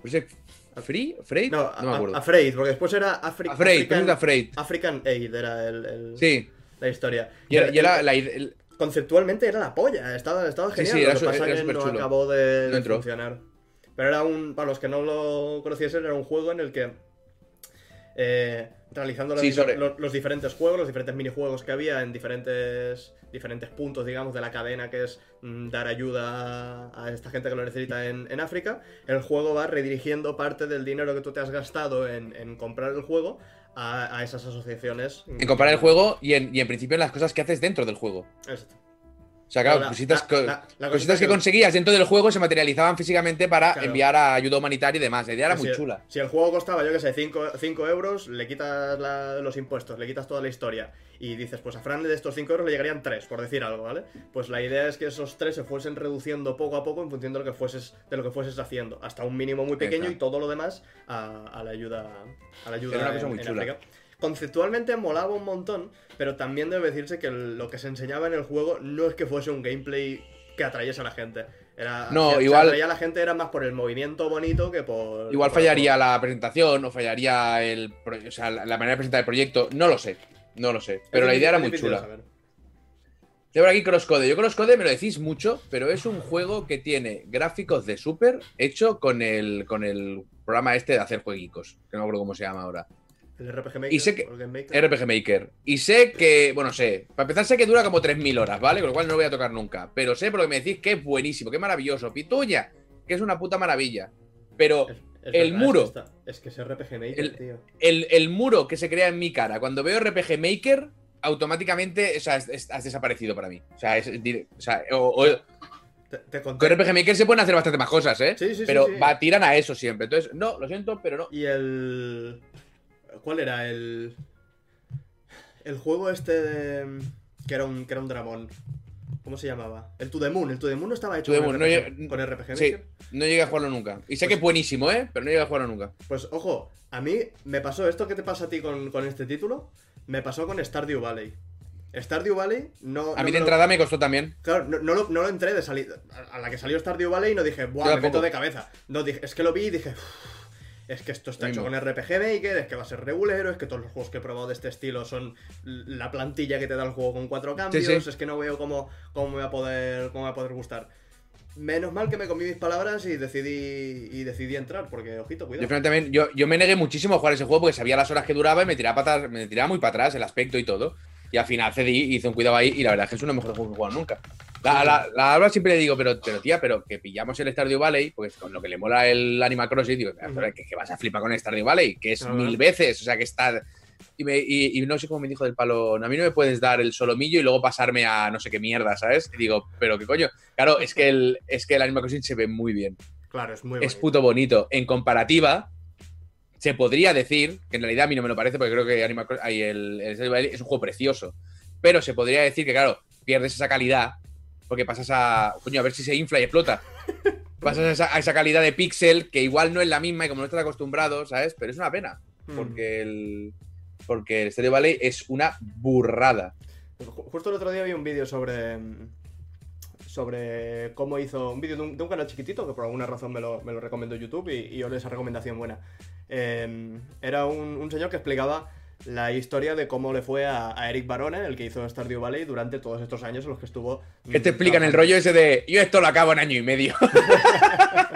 Project Free, Afraid, No, no, me acuerdo. Afraid, porque después era Afri- Afraid, African, Afraid. African Aid, era el, el- Sí, la historia. y era, y la el- Conceptualmente era la polla, estaba, estaba Sí, genial. sí, lo era que su- pasa era que no acabó de, No de entró. funcionar. Pero era un, para los que no lo conociesen, era un juego en el que eh, realizando los, Sí, los- los diferentes juegos, los diferentes minijuegos que había en diferentes, diferentes puntos, digamos, de la cadena, que es mm, dar ayuda a, a esta gente que lo necesita en, en África, el juego va redirigiendo parte del dinero que tú te has gastado en, en comprar el juego a, a esas asociaciones. en comparar el juego y en, y en principio en las cosas que haces dentro del juego. Esto. O sea, claro, La- cositas, la- la- la cosita cositas que que- conseguías dentro del juego se materializaban físicamente para Claro. enviar a ayuda humanitaria y demás. La idea era Que muy si, chula. Si el juego costaba, yo que sé, 5 euros, le quitas los impuestos, le quitas toda la historia y dices, pues a Fran de estos 5 euros le llegarían 3, por decir algo, ¿vale? Pues la idea es que esos 3 se fuesen reduciendo poco a poco en función de lo que fueses, de lo que fueses haciendo, hasta un mínimo muy pequeño Exacto. y todo lo demás a, a la ayuda a la ayuda Era una cosa en- muy chula. Conceptualmente molaba un montón, pero también debe decirse que lo que se enseñaba en el juego no es que fuese un gameplay que atrayese a la gente. Era, No, si- igual- atraía a la gente era más por el movimiento bonito que por... Igual por fallaría la presentación o fallaría el, o sea, la manera de presentar el proyecto. No lo sé. No lo sé. Pero Es la idea era muy chula. saber. Tengo aquí Crosscode. Yo Crosscode me lo decís mucho, pero es un juego que tiene gráficos de Super hecho con el, con el programa este de hacer jueguicos. Que no me acuerdo cómo se llama ahora. El RPG Maker. Y sé que- Maker. RPG Maker. Y sé que, bueno, sé, para empezar sé que dura como 3.000 horas, ¿vale? Con lo cual no lo voy a tocar nunca. Pero sé por lo que me decís que es buenísimo, que es maravilloso. Pituña, que es una puta maravilla. Pero Es- es el verdad, muro. Es que, está- es que es RPG Maker, El- tío. el, el muro que se crea en mi cara cuando veo RPG Maker, automáticamente o sea, has desaparecido para mí. O sea, es, o sea, o- o- Te, con RPG Maker se pueden hacer bastante más cosas, ¿eh? Sí, sí, sí, pero sí. va, tiran a eso siempre. Entonces, no, lo siento, pero no. Y el. ¿Cuál era? El. El juego este de. Que era un, que era un dragón. ¿Cómo se llamaba? El To The Moon. El To The Moon no estaba hecho con, Moon, no RPG, lle- con RPG Sí, no llegué a jugarlo nunca. Y sé Pues- que es buenísimo, ¿eh? Pero no llegué a jugarlo nunca. Pues ojo, a mí me pasó esto que te pasa a ti con, con este título. Me pasó con Stardew Valley. Stardew Valley no. A no mí de lo- entrada me costó también. Claro, no, no lo, no lo entré de salida. A la que salió Stardew Valley no dije, buah, Yo me meto de cabeza. No, dije, es que lo vi y dije, "Uf, es que esto está hecho con RPG Maker, es que va a ser regulero, es que todos los juegos que he probado de este estilo son la plantilla que te da el juego con cuatro cambios, sí. es que no veo cómo, cómo me va a poder, cómo me va a poder gustar. Menos mal que me comí mis palabras y decidí y decidí entrar, porque ojito, Yo, cuidado. también, yo, yo me negué muchísimo a jugar ese juego porque sabía las horas que duraba y me tiraba, para me tiraba muy para atrás el aspecto y todo. Y al final cedí hice un cuidado ahí y la verdad es que es uno de los mejores juegos que he jugado nunca. La, la, la Alba siempre le digo, pero, pero tía, pero que pillamos el Stardew Valley, pues con lo que le mola el Animal Crossing, digo, pero que, que vas a flipar con el Stardew Valley, que es Claro. mil veces, o sea que está... Y, me- y- y no sé cómo me dijo del palo, a mí no me puedes dar el solomillo y luego pasarme a no sé qué mierda, ¿sabes? Y digo, pero qué coño. Claro, es que el, es que el Animal Crossing se ve muy bien Claro, es muy es bonito. puto bonito. En comparativa, se podría decir, que en realidad a mí no me lo parece, porque creo que Animal Crossing- el, el es un juego precioso. Pero se podría decir que, claro, pierdes esa calidad, porque pasas a. Coño, a ver si se infla y explota. Pasas a esa, a esa calidad de pixel que igual no es la misma y como no estás acostumbrado, ¿sabes? Pero es una pena, Mm. porque el. Porque el Stardew Valley es una burrada. Ju- Justo el otro día vi un vídeo sobre. Sobre cómo hizo. Un vídeo de, un de un canal chiquitito que por alguna razón me lo, me lo recomendó YouTube y, y olé esa recomendación buena. Eh, era un, un señor que explicaba la historia de cómo le fue a, a Eric Barone, el que hizo Stardew Valley, durante todos estos años en los que estuvo. Que te explican el rollo ese de. Yo esto lo acabo en año y medio.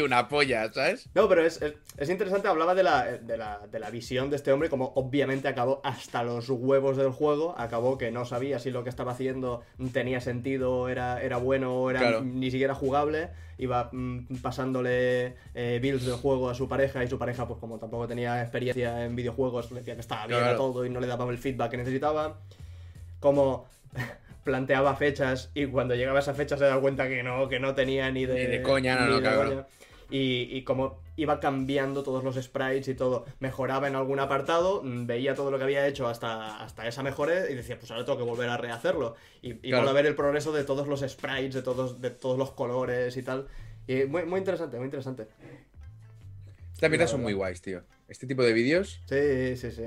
una polla, ¿sabes? No, pero es, es, es interesante, hablaba de la, de, la, de la visión de este hombre, como obviamente acabó hasta los huevos del juego, acabó que no sabía si lo que estaba haciendo tenía sentido, era, era bueno o era Claro. ni siquiera jugable, iba mm, pasándole eh, builds del juego a su pareja y su pareja, pues como tampoco tenía experiencia en videojuegos, le decía que estaba bien a Claro. todo y no le daba el feedback que necesitaba, como... planteaba fechas y cuando llegaba a esa fecha se daba cuenta que no, que no tenía ni de, Ni de coña, no, no, coña. Y, y como iba cambiando todos los sprites y todo, mejoraba en algún apartado, mm, veía todo lo que había hecho hasta, hasta esa mejora y decía, pues ahora tengo que volver a rehacerlo. Y, y Claro. a ver el progreso de todos los sprites, de todos, de todos los colores y tal. Y muy, muy interesante, muy interesante. Estas mierdas son muy guays, tío. Este tipo de vídeos. Sí, sí, sí.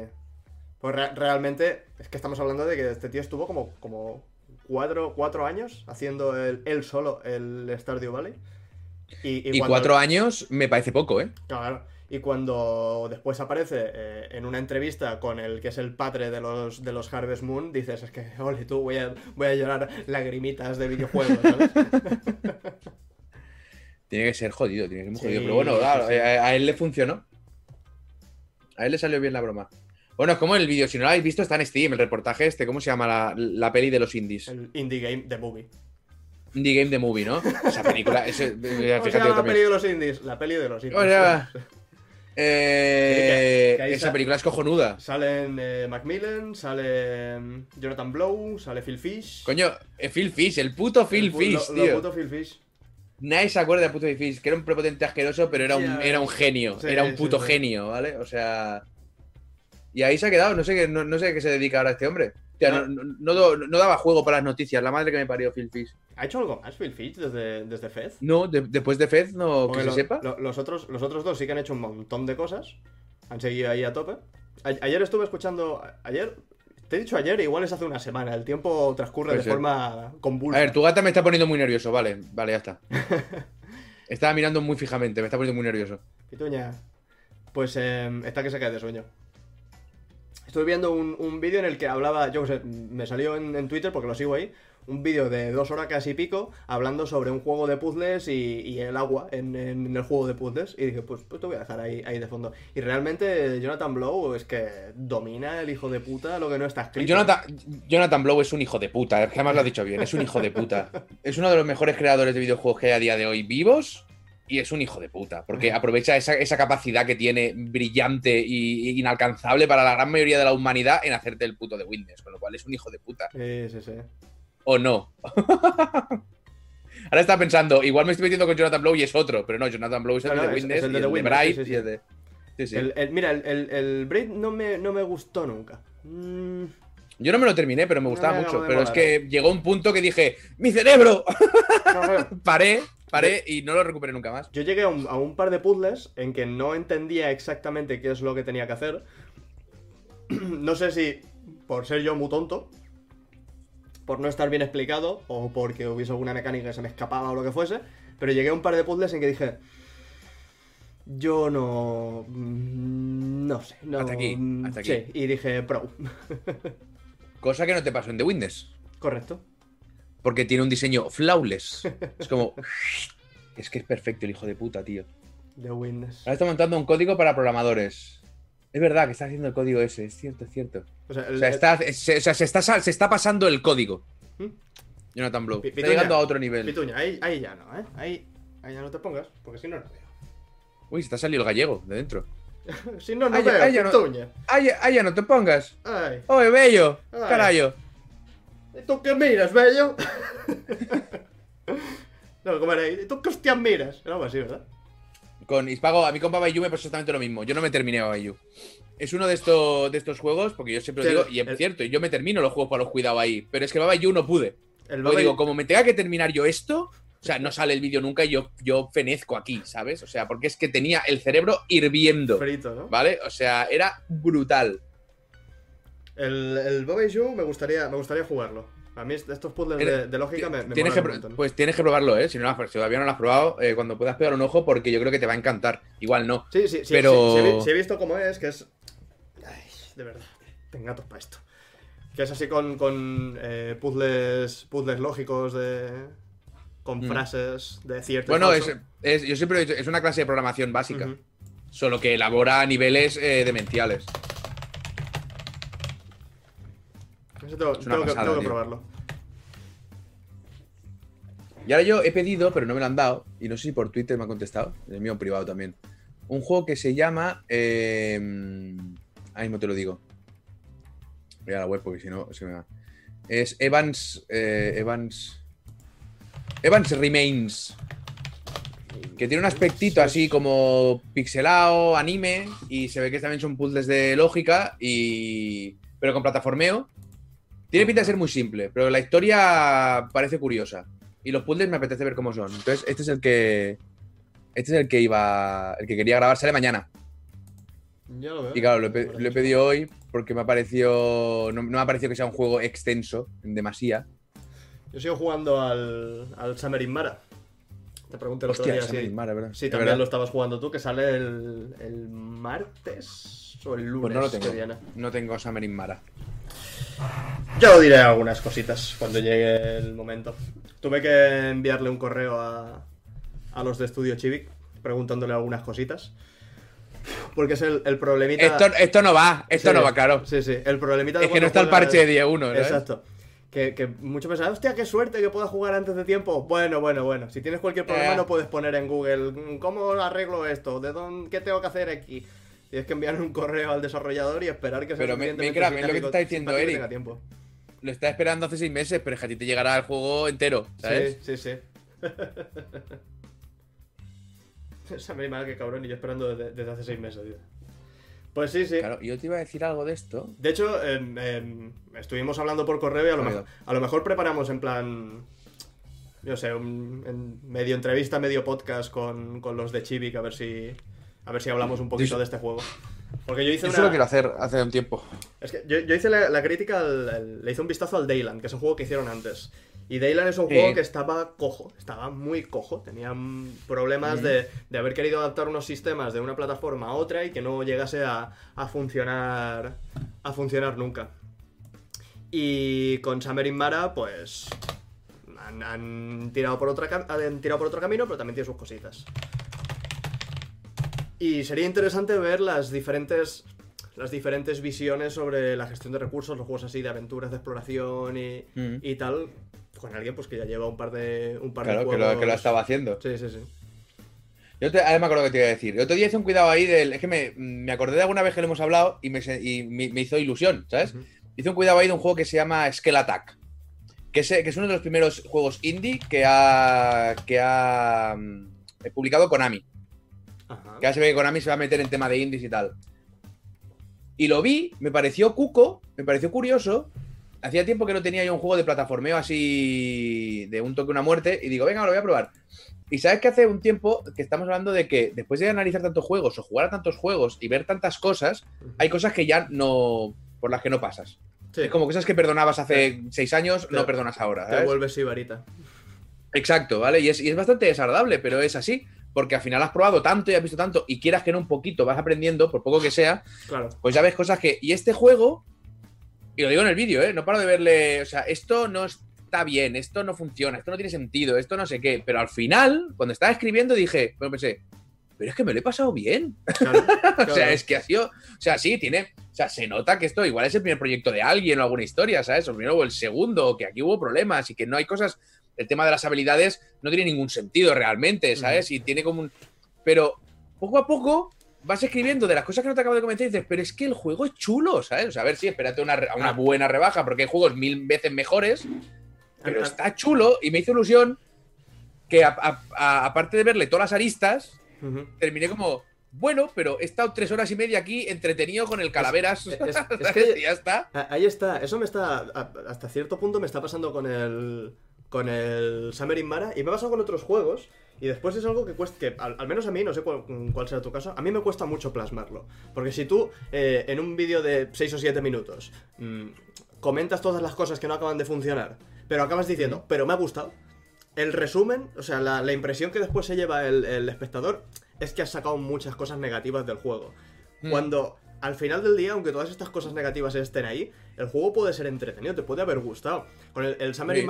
Pues re- realmente, es que estamos hablando de que este tío estuvo como, como cuatro, cuatro años haciendo el- él solo el Stardew Valley. Y, Y cuando- cuatro años me parece poco, ¿eh? Claro. Y cuando después aparece eh, en una entrevista con el que es el padre de los, de los Harvest Moon, dices, es que, ole, tú, voy a, voy a llorar lagrimitas de videojuegos, ¿sabes? Tiene que ser jodido, tiene que ser muy Sí, jodido. Pero bueno, claro, sí, sí. A, a él le funcionó. A él le salió bien la broma. Bueno, es como el vídeo, si no lo habéis visto, está en Steam, el reportaje este, ¿cómo se llama la, la peli de los indies? el indie game de movie. Indie Game the Movie, ¿no? Esa película, ese, eh, ¿Cómo se fíjate llama la peli de los indies? La peli de los indies. O sea, eh, Que- que ahí esa sa- película es cojonuda. Salen eh, Macmillan, sale Jonathan Blow, sale Phil Fish. Coño, eh, Phil Fish, el puto Phil El pu- Fish, lo- tío. puto Phil Fish. Nadie se acuerda de puto Phil Fish, que era un prepotente asqueroso, pero era un, era un genio, Sí, era un puto sí. genio, ¿vale? O sea. Y ahí se ha quedado, no sé, qué- no, no sé a qué se dedica ahora este hombre. No, no- daba juego para las noticias, la madre que me parió Phil Fish. ¿Ha hecho algo más Phil Fish desde, desde Fez? No, de- después de Fez, no, que se sepa. lo- los, otros, los otros dos sí que han hecho un montón de cosas. Han seguido ahí a tope. A- ayer estuve escuchando. Ayer. Te he dicho ayer, igual es hace una semana. El tiempo transcurre Puede de ser. forma convulsa. A ver, tu gata me está poniendo muy nervioso, vale, vale, ya está. Estaba mirando muy fijamente, me está poniendo muy nervioso. Pituña. Pues eh, está que se cae de sueño. Estuve viendo un, un vídeo en el que hablaba, yo sé, me salió en, Twitter porque lo sigo ahí, un vídeo de dos horas casi pico hablando sobre un juego de puzzles y, el agua en, el juego de puzzles. Y dije, pues, pues te voy a dejar ahí, ahí de fondo. Y realmente Jonathan Blow es que domina el hijo de puta lo que no está escrito. Jonathan, Jonathan Blow es un hijo de puta, además lo has dicho bien, es un hijo de puta. Es uno de los mejores creadores de videojuegos que hay a día de hoy vivos y es un hijo de puta, porque aprovecha esa, esa capacidad que tiene brillante y, y inalcanzable para la gran mayoría de la humanidad en hacerte el puto de Windows, con lo cual es un hijo de puta. Sí, sí, sí. ¿O no? Ahora está pensando, igual me estoy metiendo con Jonathan Blow y es otro, pero no, Jonathan Blow es el No, no, de es- Windows, es el y de el The de Witness, Bright sí, sí, y el de... Sí, sí. El, el- mira, el, el, el Braid no me, no me gustó nunca. Mm, Yo no me lo terminé, pero me gustaba mucho. Pero es que llegó un punto que dije, ¡mi cerebro! paré, paré y no lo recuperé nunca más. Yo llegué a un, a un par de puzzles en que no entendía exactamente qué es lo que tenía que hacer. no sé si por ser yo muy tonto, por no estar bien explicado, o porque hubiese alguna mecánica que se me escapaba o lo que fuese, pero llegué a un par de puzzles en que dije... Yo no... mm, No sé. No, Hasta aquí, hasta aquí. Sí, y dije pro. Cosa que no te pasó en The Windows. Correcto. Porque tiene un diseño flawless. Es como... Es que es perfecto el hijo de puta, tío. The Witness. Ahora está montando un código para programadores. Es verdad que está haciendo el código ese, es cierto, es cierto. O sea, el- O sea, el- está, se, o sea, se está, se está pasando el código. ¿Mm? Jonathan Blow. Está llegando a otro nivel. Pituña, ahí, ahí ya no, ¿eh? Ahí, ahí ya no te pongas, porque si no, no veo. Uy, se te ha salido el gallego de dentro. Si no, no Ay, veo, ay, ya no-. ¡Ay, ay, ya no te pongas! Ay. ¡Oye, bello! Ay. ¡Carayo! ¿Y tú qué miras, bello? no, ¿cómo era? ¿Y tú qué hostias miras? Era algo así, ¿verdad? Con Ispago, a mi compa Bayu me pasó exactamente lo mismo. Yo no me terminé a Bayu. Es uno de estos, de estos juegos, porque yo siempre lo digo, y es el- cierto, yo me termino los juegos para los cuidado ahí. Pero es que Babayu no pude. El digo, como me tenga que terminar yo esto, sea, no sale el vídeo nunca y yo, yo fenezco aquí, ¿sabes? O sea, porque es que tenía el cerebro hirviendo, frito, ¿no? ¿vale? O sea, era brutal. El, el Boba Yu me gustaría, me gustaría jugarlo. A mí est- estos puzzles de, de lógica me, me tienes que, montón. pues tienes que probarlo, ¿eh? Si, no, lo has- si todavía no lo has probado, eh, cuando puedas pegar un ojo, porque yo creo que te va a encantar. Igual no. Sí, sí, sí, pero- sí, sí he vi- sí he visto cómo es, que es... Ay, de verdad, tengo gatos para esto. Que es así con, con eh, puzzles, puzzles lógicos de... Con Mm. frases de cierto Bueno, es, es- yo siempre he dicho, es una clase de programación básica, solo que elabora a niveles eh, demenciales. Eso tengo, Es que, tengo probarlo. Y ahora yo he pedido, pero no me lo han dado, y no sé si por Twitter me han contestado, el mío en privado también. Un juego que se llama. Eh, ahí mismo te lo digo. Voy a la web porque si no se me va. Es Evans. eh, Evans. Evans Remains. Que tiene un aspectito así como pixelado, anime, y se ve que también son puzzles de lógica, y pero con plataformeo. Tiene pinta de ser muy simple, pero la historia parece curiosa. Y los puzzles me apetece ver cómo son. Entonces, este es el que. Este es el que iba. El que quería grabar, sale mañana. Ya lo veo. Y claro, lo he, pe- lo he pedido hoy porque me ha parecido. No, no me ha parecido que sea un juego extenso, en demasía. Yo sigo jugando al, al Summer in Mara. Te pregunté el otro Hostia, día esa si, mara, ¿verdad? si Es también verdad. lo estabas jugando tú, que sale el, el martes o el lunes Pues no lo tengo. viene. No tengo Summer in Mara. Ya os diré algunas cositas cuando llegue el momento. Tuve que enviarle un correo a, a los de Estudio Chivik preguntándole algunas cositas. Porque es el, el problemita. Esto, esto no va, esto Sí, no va, claro. Sí, sí. El problemita de Es que no está el parche de día 1, ¿no? Exacto. Que, que muchos pensan, hostia, qué suerte que pueda jugar antes de tiempo. Bueno, bueno, bueno. Si tienes cualquier problema, Eh. no puedes poner en Google "Mm, cómo arreglo esto, de dónde, qué tengo que hacer aquí. Tienes que enviar un correo al desarrollador y esperar que sea Pero Minecraft, es lo que te está diciendo Eric. tenga tiempo. Lo está esperando hace seis meses, pero es que a ti te llegará el juego entero, ¿sabes? Sí, sí, sí. Esa me mal que cabrón y yo esperando desde, desde hace seis meses, tío. Pues sí, sí. Claro, yo te iba a decir algo de esto. De hecho, estuvimos hablando por correo y a lo, mejor, a lo mejor preparamos en plan. Yo sé, un, en medio entrevista, medio podcast con, con los de Chivik, a ver si. A ver si hablamos un poquito de este juego. Porque yo hice Yo una. eso lo quiero hacer hace un tiempo. Es que yo, yo hice la, la crítica, al- al- le hice un vistazo al Dayland, que es un juego que hicieron antes. Y Dayland es un Sí. juego que estaba cojo, estaba muy cojo. Tenía mm, problemas de, de haber querido adaptar unos sistemas de una plataforma a otra y que no llegase a, a funcionar a funcionar nunca. Y con Summer in Mara, pues. Han, han tirado por otra, han tirado por otro camino, pero también tiene sus cositas. Y sería interesante ver las diferentes. Las diferentes visiones sobre la gestión de recursos, los juegos así de aventuras, de exploración y, Mm. y tal, con alguien pues que ya lleva un par de un par de Claro, que lo, juegos. que lo estaba haciendo. Sí, sí, sí. Yo te, ahora me acuerdo que te iba a decir. El otro día hice un cuidado ahí del. Es que me, me acordé de alguna vez que lo hemos hablado y me, y me, me hizo ilusión, ¿sabes? Hice un cuidado ahí de un juego que se llama Skell Attack. Que es, que es uno de los primeros juegos indie que ha, que ha mm, publicado Konami. Ajá. Que ahora se ve que Konami se va a meter en tema de indies y tal. Y lo vi, me pareció cuco, me pareció curioso. Hacía tiempo que no tenía yo un juego de plataformeo así de un toque, una muerte. Y digo, venga, lo voy a probar. Y sabes que hace un tiempo que estamos hablando de que después de analizar tantos juegos o jugar a tantos juegos y ver tantas cosas, hay cosas que ya no. por las que no pasas. Sí, Es como cosas que perdonabas hace seis años, no Te- perdonas ahora. te ¿sabes? vuelves sibarita. Exacto, ¿vale? Y es, y es bastante desagradable, pero es así. Porque al final has probado tanto y has visto tanto, y quieras que no un poquito vas aprendiendo, por poco que sea, Claro. pues ya ves cosas que. Y este juego, y lo digo en el vídeo, ¿eh? No paro de verle. O sea, esto no está bien, esto no funciona, esto no tiene sentido, esto no sé qué. Pero al final, cuando estaba escribiendo, dije, bueno, pensé, pero es que me lo he pasado bien. claro, O sea, es que ha sido. O sea, sí, tiene. O sea, se nota que esto igual es el primer proyecto de alguien o alguna historia, ¿sabes? O primero o el segundo, que aquí hubo problemas y que no hay cosas. El tema de las habilidades no tiene ningún sentido realmente, ¿sabes? Y tiene como un. Pero poco a poco vas escribiendo de las cosas que no te acabo de comentar y dices, pero es que el juego es chulo, ¿sabes? O sea, a ver si espérate una, re- una Ah. buena rebaja, porque hay juegos mil veces mejores, pero Ah, ah. está chulo y me hizo ilusión que a- a- a- aparte de verle todas las aristas, terminé como, bueno, pero he estado tres horas y media aquí entretenido con el calaveras. Es- es- es ¿sabes? que- Y ya está. Ah, Ahí está, eso me está. a- Hasta cierto punto me está pasando con el. Con el Summer in Mara y me ha pasado con otros juegos. Y después es algo que cuesta. Que al, al menos a mí, no sé cuál, cuál será tu caso, a mí me cuesta mucho plasmarlo. Porque si tú eh, en un vídeo de 6 o 7 minutos mm, comentas todas las cosas que no acaban de funcionar, pero acabas diciendo, pero me ha gustado. El resumen, o sea, la, la impresión que después se lleva el, el espectador es que has sacado muchas cosas negativas del juego. Mm. Cuando al final del día, aunque todas estas cosas negativas estén ahí, el juego puede ser entretenido, te puede haber gustado. Con el, el Summer Sí.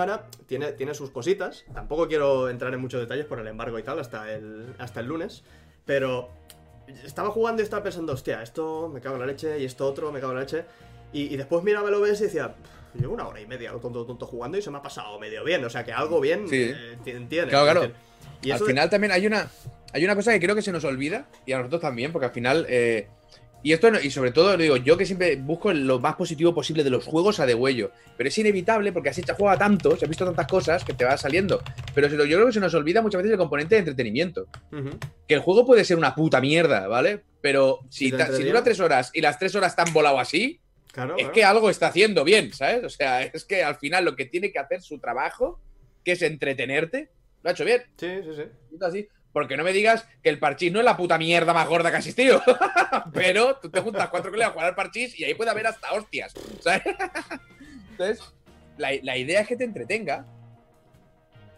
tiene, tiene sus cositas. Tampoco quiero entrar en muchos detalles por el embargo y tal hasta el, hasta el lunes. Pero estaba jugando y estaba pensando, hostia, esto me cago en la leche y esto otro me cago en la leche. Y, y después miraba el OBS y decía, "Pff, llevo una hora y media lo tonto, tonto jugando y se me ha pasado medio bien. O sea que algo bien Sí. eh, entiendes. Claro, claro. Y al de- final también hay una, hay una cosa que creo que se nos olvida, y a nosotros también, porque al final. eh, y esto, y sobre todo, lo digo, yo que siempre busco lo más positivo posible de los juegos a de huello. Pero es inevitable porque has hecho juega tanto, se has visto tantas cosas que te va saliendo. Pero yo creo que se nos olvida muchas veces el componente de entretenimiento. Que el juego puede ser una puta mierda, ¿vale? Pero si, te dura tres horas y las tres horas están volado así, Claro, es claro. que algo está haciendo bien, ¿sabes? O sea, es que al final lo que tiene que hacer su trabajo, que es entretenerte, lo ha hecho bien. Sí, sí, sí. Así. Porque no me digas que el parchís no es la puta mierda más gorda que ha existido. Pero tú te juntas cuatro colegas a jugar al parchís y ahí puede haber hasta hostias. ¿sabes? Entonces, la, la idea es que te entretenga.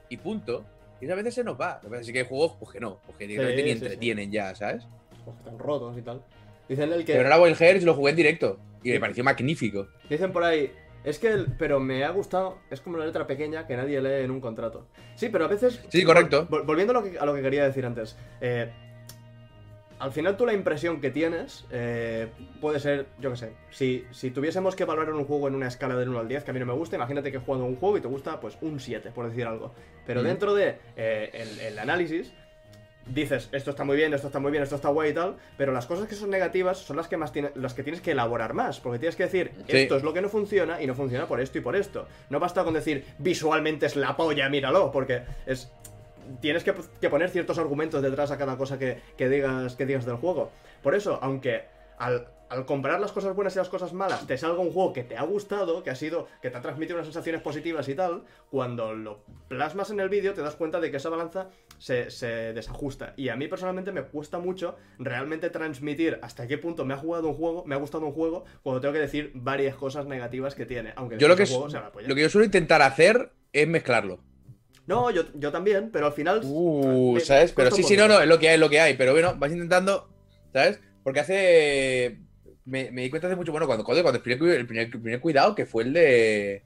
Y punto. Y a veces se nos va. Así que hay juegos, pues que no. Pues que directamente ni sí, sí. entretienen ya, ¿sabes? Pues están rotos y tal. Dicen el que. Pero ahora Wild Hearts lo jugué en directo. Y me pareció magnífico. Dicen por ahí, es que, el- pero me ha gustado, es como una letra pequeña que nadie lee en un contrato. Sí, pero a veces... Sí, correcto. vol- volviendo a lo, que, a lo que quería decir antes, eh, al final tú la impresión que tienes eh, puede ser, yo qué sé, si, si tuviésemos que valorar un juego en una escala del 1 al 10, que a mí no me gusta, imagínate que he jugado un juego y te gusta pues un 7, por decir algo. Pero dentro de eh, el, el análisis, dices, esto está muy bien, esto está muy bien, esto está guay y tal, pero las cosas que son negativas son las que más tiene- las que tienes que elaborar más, porque tienes que decir, Sí. esto es lo que no funciona y no funciona por esto y por esto. No basta con decir, visualmente es la polla, míralo, porque es tienes que, que poner ciertos argumentos detrás a cada cosa que, que digas que digas del juego. Por eso, aunque al, al comparar las cosas buenas y las cosas malas te salga un juego que te ha gustado, que ha sido, que te ha transmitido unas sensaciones positivas y tal, cuando lo plasmas en el vídeo te das cuenta de que esa balanza se, se desajusta. Y a mí personalmente me cuesta mucho realmente transmitir hasta qué punto me ha jugado un juego, me ha gustado un juego, cuando tengo que decir varias cosas negativas que tiene. Aunque Yo lo que, juego sea lo que yo suelo intentar hacer es mezclarlo. No, yo, yo también, pero al final. Uh, me- ¿sabes? me Pero sí, sí, no, no, es lo que hay, es lo que hay. Pero bueno, vas intentando, ¿sabes? Porque hace. Me, me di cuenta hace mucho, bueno, cuando, cuando, cuando el, primer, el, primer, el primer cuidado, que fue el de.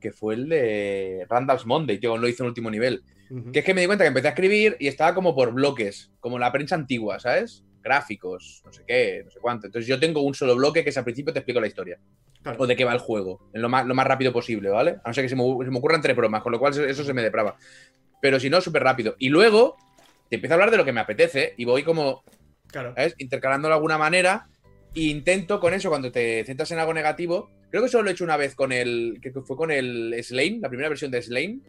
Que fue el de Randall's Monday, tío, lo hizo en último nivel. Ujú. Que es que me di cuenta que empecé a escribir y estaba como por bloques, como la prensa antigua, ¿sabes? Gráficos, no sé qué, no sé cuánto. Entonces yo tengo un solo bloque que es al principio te explico la historia. Claro. O de qué va el juego, en lo más, lo más rápido posible, ¿vale? A no ser que se me, se me ocurran tres bromas, con lo cual eso, se me deprava. Pero si no, súper rápido. Y luego te empiezo a hablar de lo que me apetece y voy como, Claro. ¿sabes? Intercalándolo de alguna manera. E intento con eso, cuando te centras en algo negativo, creo que solo lo he hecho una vez con el, que fue con el Slane, la primera versión de Slane,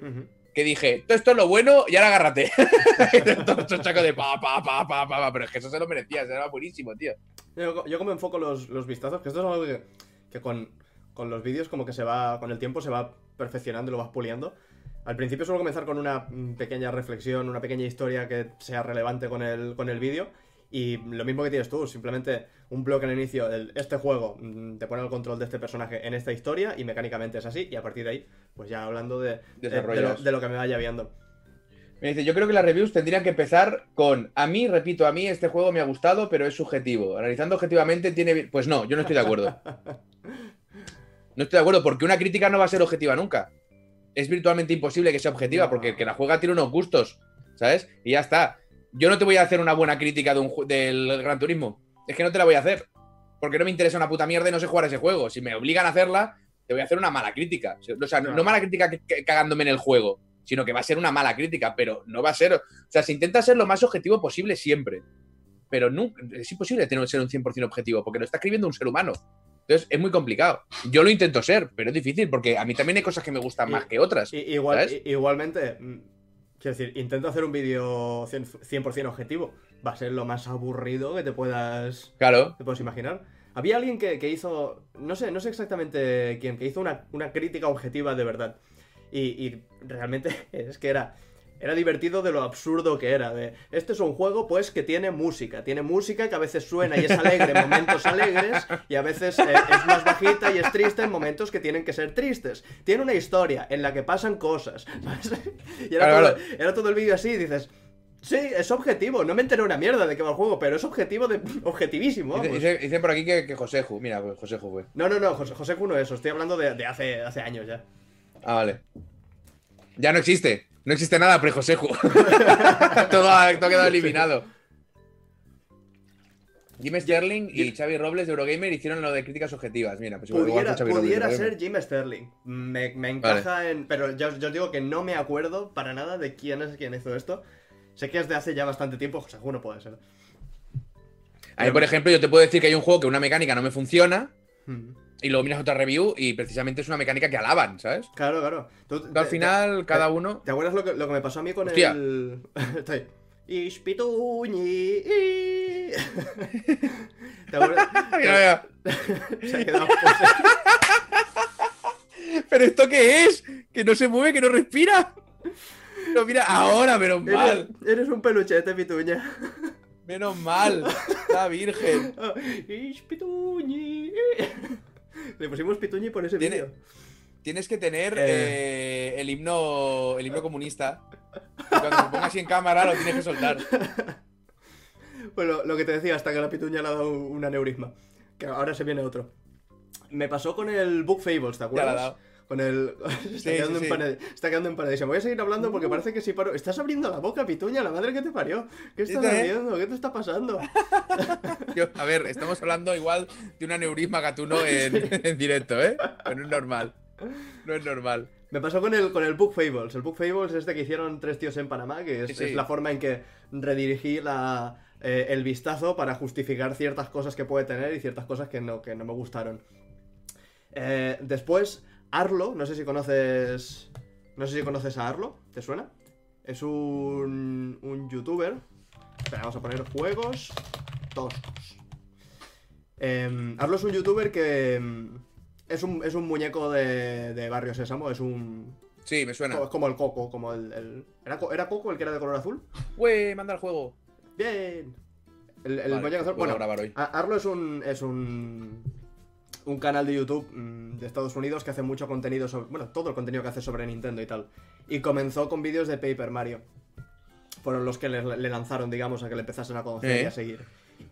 que dije, todo esto es lo bueno y ahora agárrate. todo chaco de pa, pa, pa, pa, pa, pa, pero es que eso se lo merecía, era buenísimo, tío. Yo, yo como enfoco los, los vistazos, que esto es algo que, que con, con los vídeos como que se va, con el tiempo se va perfeccionando y lo vas puliendo. Al principio suelo comenzar con una pequeña reflexión, una pequeña historia que sea relevante con el, con el vídeo. Y lo mismo que tienes tú, simplemente un bloque al inicio del este juego mm, te pone el control de este personaje en esta historia y mecánicamente es así. Y a partir de ahí, pues ya hablando de, de- de, lo, Desarrollas. de lo que me vaya viendo. Me dice, yo creo que las reviews tendrían que empezar con, a mí, repito, a mí este juego me ha gustado, pero es subjetivo. Analizando objetivamente tiene... Pues no, yo no estoy de acuerdo. No estoy de acuerdo, porque una crítica no va a ser objetiva nunca. Es virtualmente imposible que sea objetiva, No. porque el que la juega tiene unos gustos, ¿sabes? Y ya está. Yo no te voy a hacer una buena crítica de un del Gran Turismo. Es que no te la voy a hacer. Porque no me interesa una puta mierda y no sé jugar ese juego. Si me obligan a hacerla, te voy a hacer una mala crítica. O sea, no, No. mala crítica que- que- cagándome en el juego, sino que va a ser una mala crítica, pero no va a ser. O sea, se intenta ser lo más objetivo posible siempre. Pero nunca, es imposible tener ser un 100% objetivo, porque lo está escribiendo un ser humano. Entonces es muy complicado. Yo lo intento ser, pero es difícil, porque a mí también hay cosas que me gustan Y- más que otras. Igual, igualmente, mm, quiero decir, intento hacer un vídeo 100%, 100% objetivo. Va a ser lo más aburrido que te puedas, Claro. te puedas imaginar. Había alguien que, que hizo, no sé, no sé exactamente quién, que hizo una, una crítica objetiva de verdad. Y, y realmente es que era, era divertido de lo absurdo que era. De, este es un juego, pues, que tiene música. Tiene música que a veces suena y es alegre en momentos alegres, y a veces eh, es más bajita y es triste en momentos que tienen que ser tristes. Tiene una historia en la que pasan cosas. ¿sabes? Y era, Claro, todo, era todo el vídeo así, y dices. Sí, es objetivo, no me enteré una mierda de qué va el juego, pero es objetivo de. objetivísimo. Dice, vamos. dice- dice por aquí que, que Joseju. Mira, pues Joseju, güey. No, no, no, José, José Cuno eso, estoy hablando de, de hace, hace años ya. Ah, vale. Ya no existe. No existe nada pre-Joseju. todo, ha, todo ha quedado eliminado. Jim Sterling y Xavi Robles de Eurogamer hicieron lo de críticas objetivas. Mira, pues igual Pudiera, Robles pudiera ser Jim Sterling. Me, me encaja en. Pero ya os digo que no me acuerdo para nada de quién es quien hizo esto. Sé que es de hace ya bastante tiempo, José Cuno puede ser. A mí, por ejemplo, yo te puedo decir que hay un juego que una mecánica no me funciona Hmm. Y luego miras otra review y precisamente es una mecánica que alaban, ¿sabes? Claro, claro. Tú- Al te- final, cada uno. ¿Te acuerdas lo que, lo que me pasó a mí con Hostia. el. Estoy. Ispituñi. ¿Te acuerdas? Mira, mira. Se ha quedado ¿Pero esto qué es? ¿Que no se mueve, que no respira? No, mira, ahora, menos Eres, mal. eres un peluchete, pituña. Menos mal. La virgen. Ah, Ispituñi. Le pusimos pituñi por ese Tiene- vídeo. Tienes que tener Eh. eh, el himno el himno comunista. Y cuando se ponga así en cámara lo tienes que soltar. Pues lo, lo que te decía, hasta que la pituña le ha dado un aneurisma. Que ahora se viene otro. Me pasó con el Book Fables, ¿te Ya acuerdas? la ha dado. Con el. está, quedando sí, sí. está quedando empanadísimo. Voy a seguir hablando porque parece que si paro. Estás abriendo la boca, pituña, la madre que te parió. ¿Qué estás haciendo? ¿Qué te está pasando? Yo- a ver, estamos hablando igual de un aneurisma gatuno en, en directo, ¿eh? Pero no es normal. No es normal. Me pasó con el, con el Book Fables. El Book Fables es este que hicieron tres tíos en Panamá, que es la forma en que redirigí la, eh, el vistazo para justificar ciertas cosas que puede tener y ciertas cosas que no, que no me gustaron. Eh, después, Arlo, no sé si conoces. No sé si conoces a Arlo, ¿te suena? Es un, un youtuber. Espera, vamos a poner juegos toscos. Em, Arlo es un youtuber que. em, es un, es un muñeco de, de Barrio Sésamo, es un. Sí, me suena. Es como el Coco, como el. el- ¿Era, Co- ¿Era Coco el que era de color azul? Güey, manda el juego. Bien. El, el Vale, muñeco azul. Bueno, grabar hoy. Arlo es un. es un. Un canal de YouTube mm, de Estados Unidos que hace mucho contenido sobre. Bueno, todo el contenido que hace sobre Nintendo y tal. Y comenzó con vídeos de Paper Mario. Fueron los que le, le lanzaron, digamos, a que le empezasen a conocer Eh. y a seguir.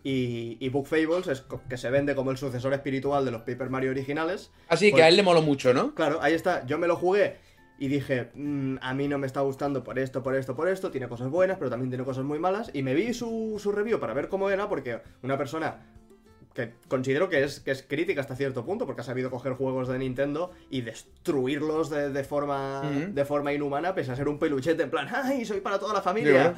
Y, y Book Fables es que se vende como el sucesor espiritual de los Paper Mario originales. Así Pues- que a él le moló mucho, ¿no? Claro, ahí está. Yo me lo jugué y dije, "Mm, a mí no me está gustando por esto, por esto, por esto. Tiene cosas buenas, pero también tiene cosas muy malas. Y me vi su, su review para ver cómo era, porque una persona que considero que es, que es crítica hasta cierto punto, porque ha sabido coger juegos de Nintendo y destruirlos de, de forma, de forma inhumana, pese a ser un peluchete en plan, ¡ay, soy para toda la familia!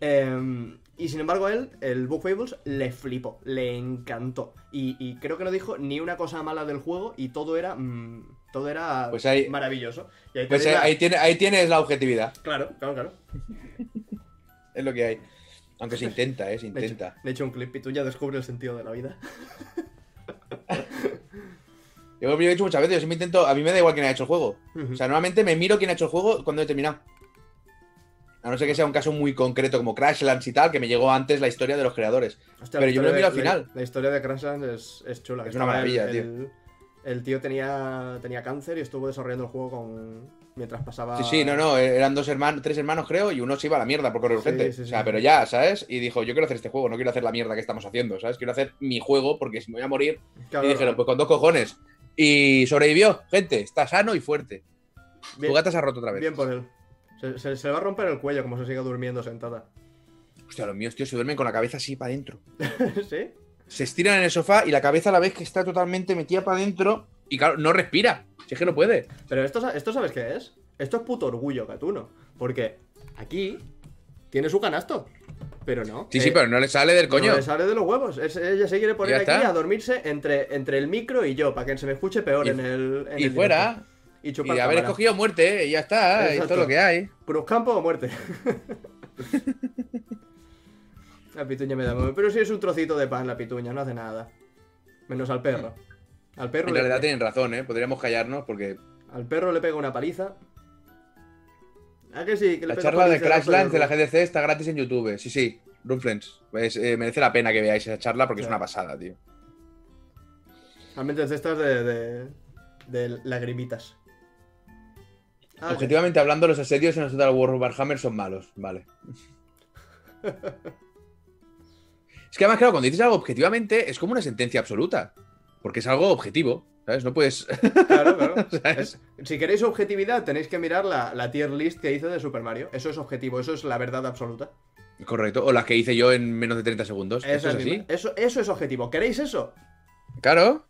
Eh, y sin embargo, él, el Book Fables, le flipó, le encantó. Y, y creo que no dijo ni una cosa mala del juego y todo era. mm, todo era Pues ahí- maravilloso. Y ahí Pues la- ahí, tiene, ahí tienes la objetividad. Claro, claro, claro. Es lo que hay. Aunque se intenta, ¿eh? Se hecho, intenta. de hecho, un clip y tú ya descubre el sentido de la vida. Yo lo he dicho muchas veces, yo siempre intento. A mí me da igual quién ha hecho el juego. O sea, normalmente me miro quién ha hecho el juego cuando he terminado. A no ser que sea un caso muy concreto como Crashlands y tal, que me llegó antes la historia de los creadores. Hostia, pero yo me lo miro al final. La, historia de Crashlands es, es chula. Es una maravilla, el, tío. El, el tío tenía, tenía cáncer y estuvo desarrollando el juego con mientras pasaba. Sí, sí, no, no, eran dos hermanos, tres hermanos creo, y uno se iba a la mierda por correr Sí, urgente. sí, o sea, pero ya, ¿sabes? Y dijo, yo quiero hacer este juego, no quiero hacer la mierda que estamos haciendo, ¿sabes? Quiero hacer mi juego porque si me voy a morir. Claro, y dijeron, pues con dos cojones. Y sobrevivió, gente, está sano y fuerte. bien, Tu gata se ha roto otra vez. bien por él. Se, se- va a romper el cuello como se siga durmiendo sentada. Hostia, los míos, tío, se duermen con la cabeza así para adentro. ¿Sí? Se estiran en el sofá y la cabeza a la vez que está totalmente metida para adentro. Y claro, no respira. Si es que no puede. Pero esto, esto ¿sabes qué es? Esto es puto orgullo, Gatuno. Porque aquí tiene su canasto. Pero no. Sí, sí, Eh, pero no le sale del coño. No le sale de los huevos. Es- ella se quiere poner aquí a dormirse entre, entre el micro y yo, para que se me escuche peor Y- en el. en y el fuera. directo. Y haber cámara. escogido muerte, ¿eh? y ya está. Esto Exacto. es lo que hay. Cruzcampo o muerte. la pituña me da. Pero si es un trocito de pan, la pituña, no hace nada. Menos al perro. Al perro, En le, realidad tienen razón, ¿eh? Podríamos callarnos porque al perro le pega una paliza. ¿A que sí? Que le la charla de Crashlands de la. GDC está gratis en YouTube. Sí, sí. Runfriends. Pues, eh, merece la pena que veáis esa charla porque es una pasada, tío. Realmente es de estas de, de, de lagrimitas. Ah, Objetivamente hablando, los asedios en el Total War Warhammer son malos. Vale. es que además, claro, cuando dices algo objetivamente, es como una sentencia absoluta. Porque es algo objetivo. ¿Sabes? No puedes. Claro, claro. Si queréis objetividad, tenéis que mirar la, la tier list que hice de Super Mario. Eso es objetivo, eso es la verdad absoluta. Correcto. O las que hice yo en menos de 30 segundos. Eso es así. Eso, eso es objetivo. ¿Queréis eso? Claro.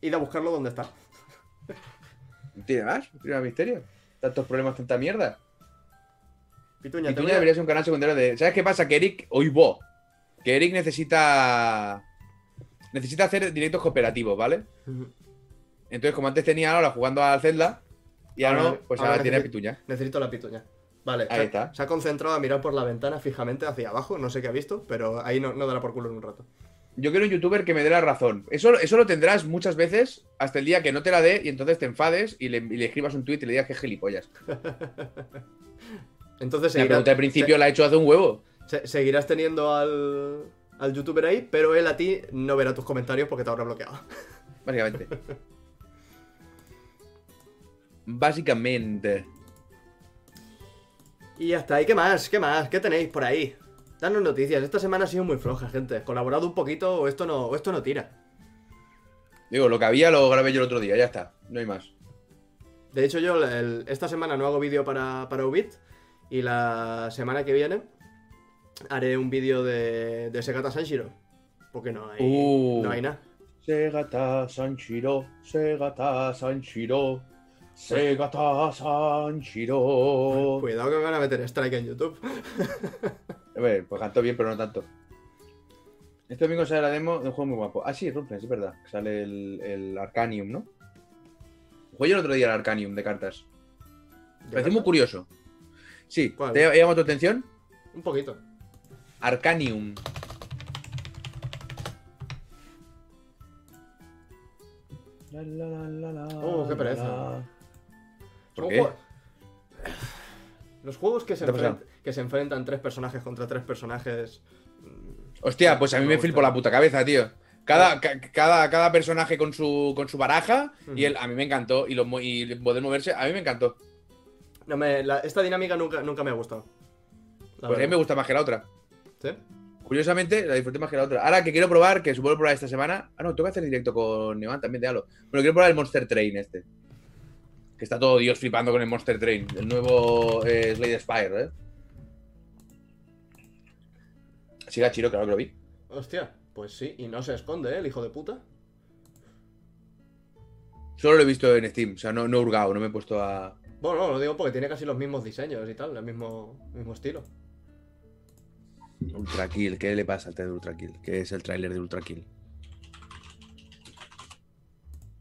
Id a buscarlo donde está. Tiene más. Tiene más misterio. Tantos problemas, tanta mierda. Pituña, Y te tú voy ya a- deberías ser un canal secundario de. ¿Sabes qué pasa? Que Eric. Hoy bo. Que Eric necesita. Necesita hacer directos cooperativos, ¿vale? Entonces, como antes tenía ahora jugando al Zelda, y ahora Ahora- no, pues ahora ahora tiene necesito- pituña. Necesito la pituña. Vale, Ahí se, está. se ha concentrado a mirar por la ventana fijamente hacia abajo. No sé qué ha visto, pero ahí no, no dará por culo en un rato. Yo quiero un youtuber que me dé la razón. Eso, eso lo tendrás muchas veces hasta el día que no te la dé y entonces te enfades y le, y le escribas un tweet y le digas que es gilipollas. Entonces La pregunta al principio la ha hecho hace un huevo. Se- se- seguirás teniendo al, al youtuber ahí, pero él a ti no verá tus comentarios porque te habrá bloqueado. Básicamente. Básicamente. Y ya está. ¿Y qué más? ¿Qué más? ¿Qué tenéis por ahí? Danos noticias. Esta semana ha sido muy floja, gente. Colaborado un poquito o esto no, o esto no tira. Digo, lo que había lo grabé yo el otro día, ya está. No hay más. De hecho, yo el- esta semana no hago vídeo para, para Ubit. Y la semana que viene haré un vídeo de, de Segata Sanshiro. Porque no hay, Uh. no hay nada. Segata Sanshiro, Segata Sanshiro, Segata Sanshiro. Cuidado que me van a meter strike en YouTube. A ver, pues cantó bien, pero no tanto. Este domingo sale la demo de un juego muy guapo. Ah, sí, Rumfles, es verdad. Sale el, el Arcanium, ¿no? Jugué yo el otro día el Arcanium de cartas. Me pareció muy curioso. Sí, ¿Cuál? ¿te ha llamado tu atención? Un poquito. Arcanium. Oh, qué pereza. ¿Por qué? Los juegos que se, enfrentan tres personajes contra tres personajes. mm, Hostia, pues a mí me me flipo gusta. la puta cabeza, tío. Cada, ca- cada, cada personaje con su, con su baraja y él, a mí me encantó. Y, lo, mo- y poder moverse, a mí me encantó. No me, la- esta dinámica nunca, nunca me ha gustado. La Pues a mí me gusta más que la otra. ¿Sí? Curiosamente, la disfruté más que la otra. Ahora que quiero probar, que supongo probar esta semana. Ah, no, tengo que hacer directo con Nevan también de Halo. Bueno, quiero probar el Monster Train este. Que está todo Dios flipando con el Monster Train. El nuevo eh, Slade Spire, ¿eh? Siga Chiro, claro que lo vi. Hostia, pues sí, y no se esconde, ¿eh? El hijo de puta. Solo lo he visto en Steam, o sea, no, no he hurgado, no me he puesto a. Bueno, no, lo digo porque tiene casi los mismos diseños y tal, el mismo, mismo estilo. Ultra Kill, ¿qué le pasa al de Ultra Kill? ¿Qué es el tráiler de Ultra Kill?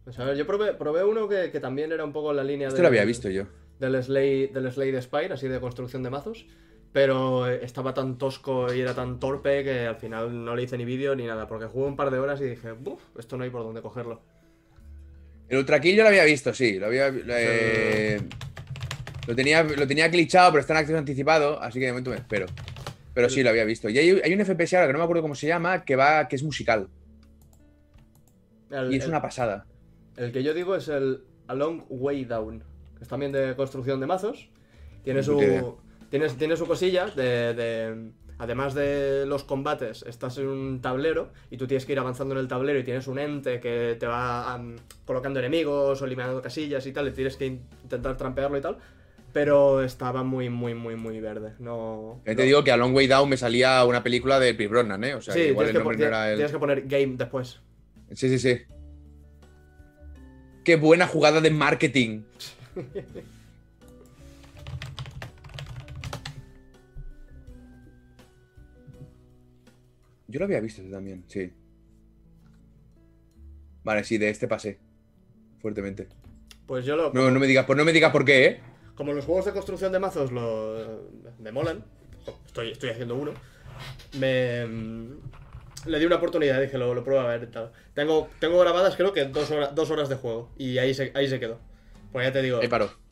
Pues a ver, yo probé, probé uno que, que también era un poco en la línea Esto del- lo había visto yo. del Slade, del Slade Spire, así de construcción de mazos. Pero eh, estaba tan tosco y era tan torpe que al final no le hice ni vídeo ni nada. Porque jugué un par de horas y dije, Buf, esto no hay por dónde cogerlo. El Ultra Kill yo lo había visto, sí. Lo había. eh, lo, tenía, lo tenía glitchado, pero está en acceso anticipado, así que de momento me espero. Pero sí, lo había visto. Y hay, hay un FPS ahora que no me acuerdo cómo se llama, que va, que es musical. El, Y es el- una pasada. el que yo digo es el A Long Way Down. Que es también de construcción de mazos. Tiene su, tiene, tiene su cosilla de, de- Además de los combates, estás en un tablero y tú tienes que ir avanzando en el tablero y tienes un ente que te va colocando enemigos o eliminando casillas y tal, y tienes que in- intentar trampearlo y tal. Pero estaba muy, muy, muy, muy verde. No. Ya no- te digo que a Long Way Down me salía una película de Pierce Brosnan, ¿eh? O sea, sí, que igual el nombre no era el. tienes que poner game después. Sí, sí, sí. Qué buena jugada de marketing. Yo lo había visto este también, sí. Vale, sí, de este pasé. Fuertemente. Pues yo lo. No, no me digas, pues no me digas por qué, ¿eh? Como los juegos de construcción de mazos lo, me molan, estoy, estoy haciendo uno, me le di una oportunidad, dije, lo, lo pruebo a ver y tal. Tengo, tengo grabadas creo que dos, horas dos horas de juego y ahí se, ahí se quedó. Pues ya te digo,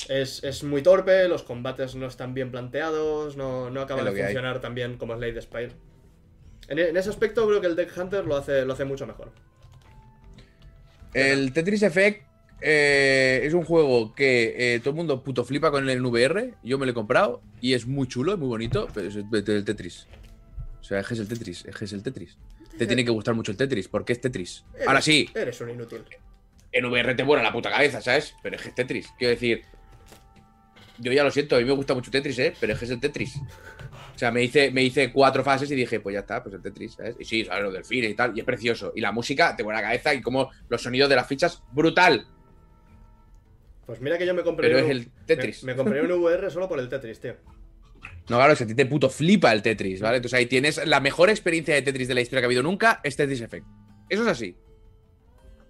es, es muy torpe, los combates no están bien planteados, no, no acaba Es lo de que hay. funcionar tan bien como Slade Spire. En, en ese aspecto creo que el Deck Hunter lo hace, lo hace mucho mejor. El Tetris Effect eh, es un juego que eh, todo el mundo puto flipa con el VR. Yo me lo he comprado y es muy chulo, es muy bonito, pero es el, Tetris. O sea, es que es el Tetris, es que es el Tetris. Te tiene que gustar mucho el Tetris, porque es Tetris. Ahora sí, Eres un inútil. en VR te vuela la puta cabeza, ¿sabes? Pero es que es Tetris. Quiero decir, yo ya lo siento, a mí me gusta mucho Tetris, ¿eh? Pero es que es el Tetris. O sea, me hice, me hice cuatro fases y dije, pues ya está, pues el Tetris, ¿sabes? Y sí, ¿sabes? Los delfines y tal, y es precioso. Y la música te vuela la cabeza y como los sonidos de las fichas, brutal. Pues mira que yo me compré Pero un- es el Tetris. Me, me compré un VR solo por el Tetris, tío. No, claro, si a ti te puto flipa el Tetris, ¿vale? Entonces ahí tienes la mejor experiencia de Tetris de la historia que ha habido nunca, es Tetris Effect. Eso es así.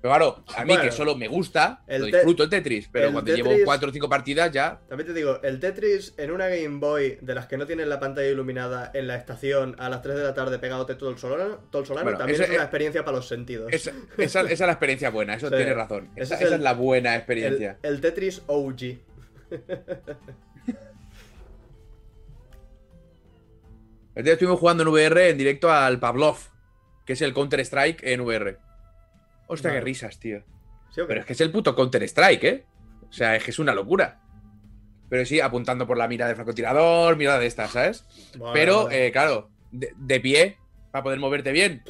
Pero claro, a mí Bueno, que solo me gusta, el lo disfruto el Tetris, pero el cuando llevo cuatro o cinco partidas ya. También te digo, el Tetris en una Game Boy de las que no tienen la pantalla iluminada en la estación a las 3 de la tarde pegándote todo el solano, todo el solano Bueno, también es una experiencia para los sentidos. Esa, esa- esa es la experiencia buena, eso Sí. tienes razón. Esa, es esa el- es la buena experiencia. el Tetris OG. El día estuvimos jugando en VR en directo al Pavlov, que es el Counter-Strike en VR. Hostia, qué risas, tío. Pero es que es el puto Counter-Strike, ¿eh? O sea, es que es una locura. Pero sí, apuntando por la mira del francotirador, mirada de estas, ¿sabes? Pero, eh, claro, de, de pie, para poder moverte bien.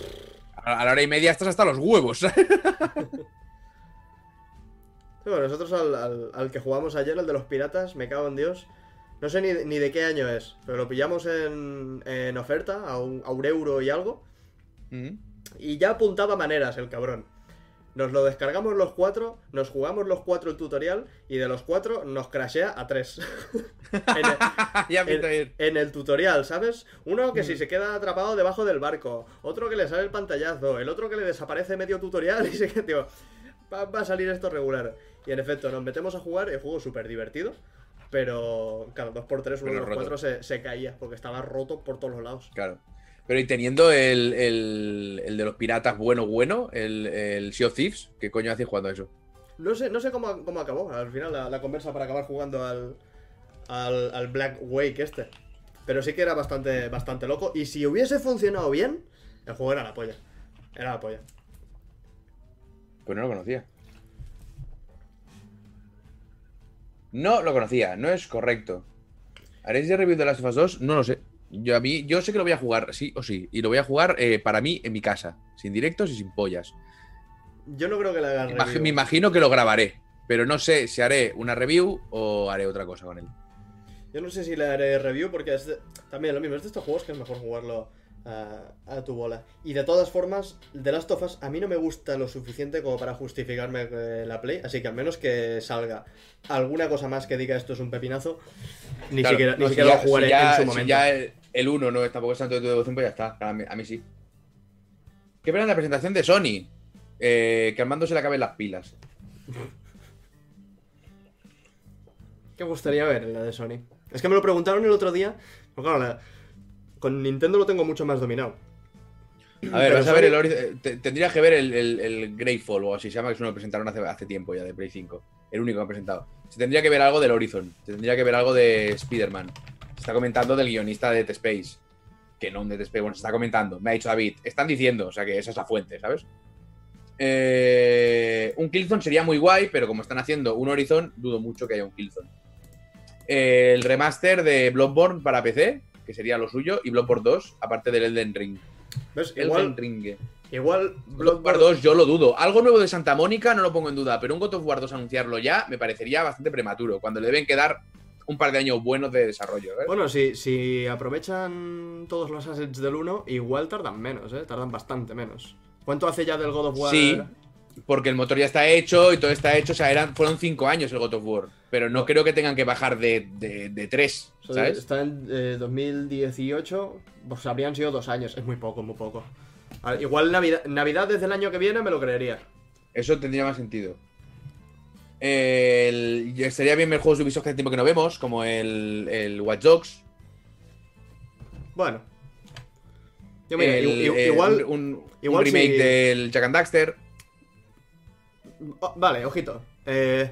A, a la hora y media estás hasta los huevos, ¿sabes? Sí, bueno, nosotros al, al- al que jugamos ayer, el de los piratas, me cago en Dios. No sé ni, ni de qué año es, pero lo pillamos en, en oferta a un, a un euro y algo. Mm. Y ya apuntaba maneras el cabrón. Nos lo descargamos los cuatro, nos jugamos los cuatro el tutorial y de los cuatro nos crashea a tres. en, el, en- en el tutorial, ¿sabes? Uno que si se queda atrapado debajo del barco, otro que le sale el pantallazo, el otro que le desaparece medio tutorial y se queda, tío, va, va a salir esto regular. Y en efecto, nos metemos a jugar, el juego súper divertido, pero claro, dos por tres, uno de los roto. cuatro se, se caía porque estaba roto por todos los lados. Claro. Pero y teniendo el, el- el de los piratas bueno, bueno, el, el Sea of Thieves, ¿qué coño haces jugando a eso? No sé, no sé cómo, cómo acabó al final la, la conversa para acabar jugando al, al, al Black Wake este. Pero sí que era bastante, bastante loco. Y si hubiese funcionado bien, el juego era la polla. Era la polla. Pues no lo conocía. No lo conocía, no es correcto. ¿Haréis de review de Last of Us 2? No lo sé. Yo, a mí, yo sé que lo voy a jugar, sí o sí. Y lo voy a jugar eh, para mí en mi casa, sin directos y sin pollas. Yo no creo que le hagan Imag- review. me imagino que lo grabaré, pero no sé si haré una review o haré otra cosa con él. Yo no sé si le haré review porque es de- también lo mismo, es de estos juegos que es mejor jugarlo a, a tu bola. Y de todas formas, The Last of Us a mí no me gusta lo suficiente como para justificarme eh, la play, así que al menos que salga alguna cosa más que diga esto es un pepinazo, ni Claro, siquiera, ni no, siquiera lo jugaré si ya- en su si momento. ya el- el 1 no es tampoco es tanto de tu devoción, pues ya está. A mí, a mí sí. ¿Qué pena la presentación de Sony? Eh, que al mando se le acaben las pilas. ¿Qué gustaría ver en la de Sony? Es que me lo preguntaron el otro día, pero claro, la- con Nintendo lo tengo mucho más dominado. A ver, Pero vas a ver el Horiz- eh, Tendrías que ver el, el, el Greyfall o así se llama, que es uno que presentaron hace, hace tiempo ya de Play 5. El único que han presentado. Se tendría que ver algo del Horizon. Se tendría que ver algo de Spider-Man. Se está comentando del guionista de Dead Space. Que no un Dead Space, bueno, se está comentando. Me ha dicho David. Están diciendo, o sea que esa es la fuente, ¿sabes? Eh, un Killzone sería muy guay, pero como están haciendo un Horizon, dudo mucho que haya un Killzone. El remaster de Bloodborne para PC, que sería lo suyo, y Bloodborne 2, aparte del Elden Ring. ¿Ves? Elden Igual, Ring. igual Bloodborne 2 yo lo dudo. Algo nuevo de Santa Mónica no lo pongo en duda, pero un God of War 2 anunciarlo ya me parecería bastante prematuro, cuando le deben quedar un par de años buenos de desarrollo. ¿eh? Bueno, si, si aprovechan todos los assets del 1, igual tardan menos, ¿eh? Tardan bastante menos. ¿Cuánto hace ya del God of War? Sí, porque el motor ya está hecho y todo está hecho, o sea, eran, fueron cinco años el God of War, pero no creo que tengan que bajar de, de, de tres, O sea, ¿sabes? Está en eh, 2018, pues habrían sido dos años. Es muy poco, muy poco. A ver, igual Navidad, Navidad desde el año que viene me lo creería. Eso tendría más sentido. El, y estaría bien ver juegos de Ubisoft que hace tiempo que no vemos, como el, el Watch Dogs. Bueno. Yo mira, el- i- i- eh, igual... un, un- un igual remake si- del Jack and Daxter. Oh, vale, ojito. Eh,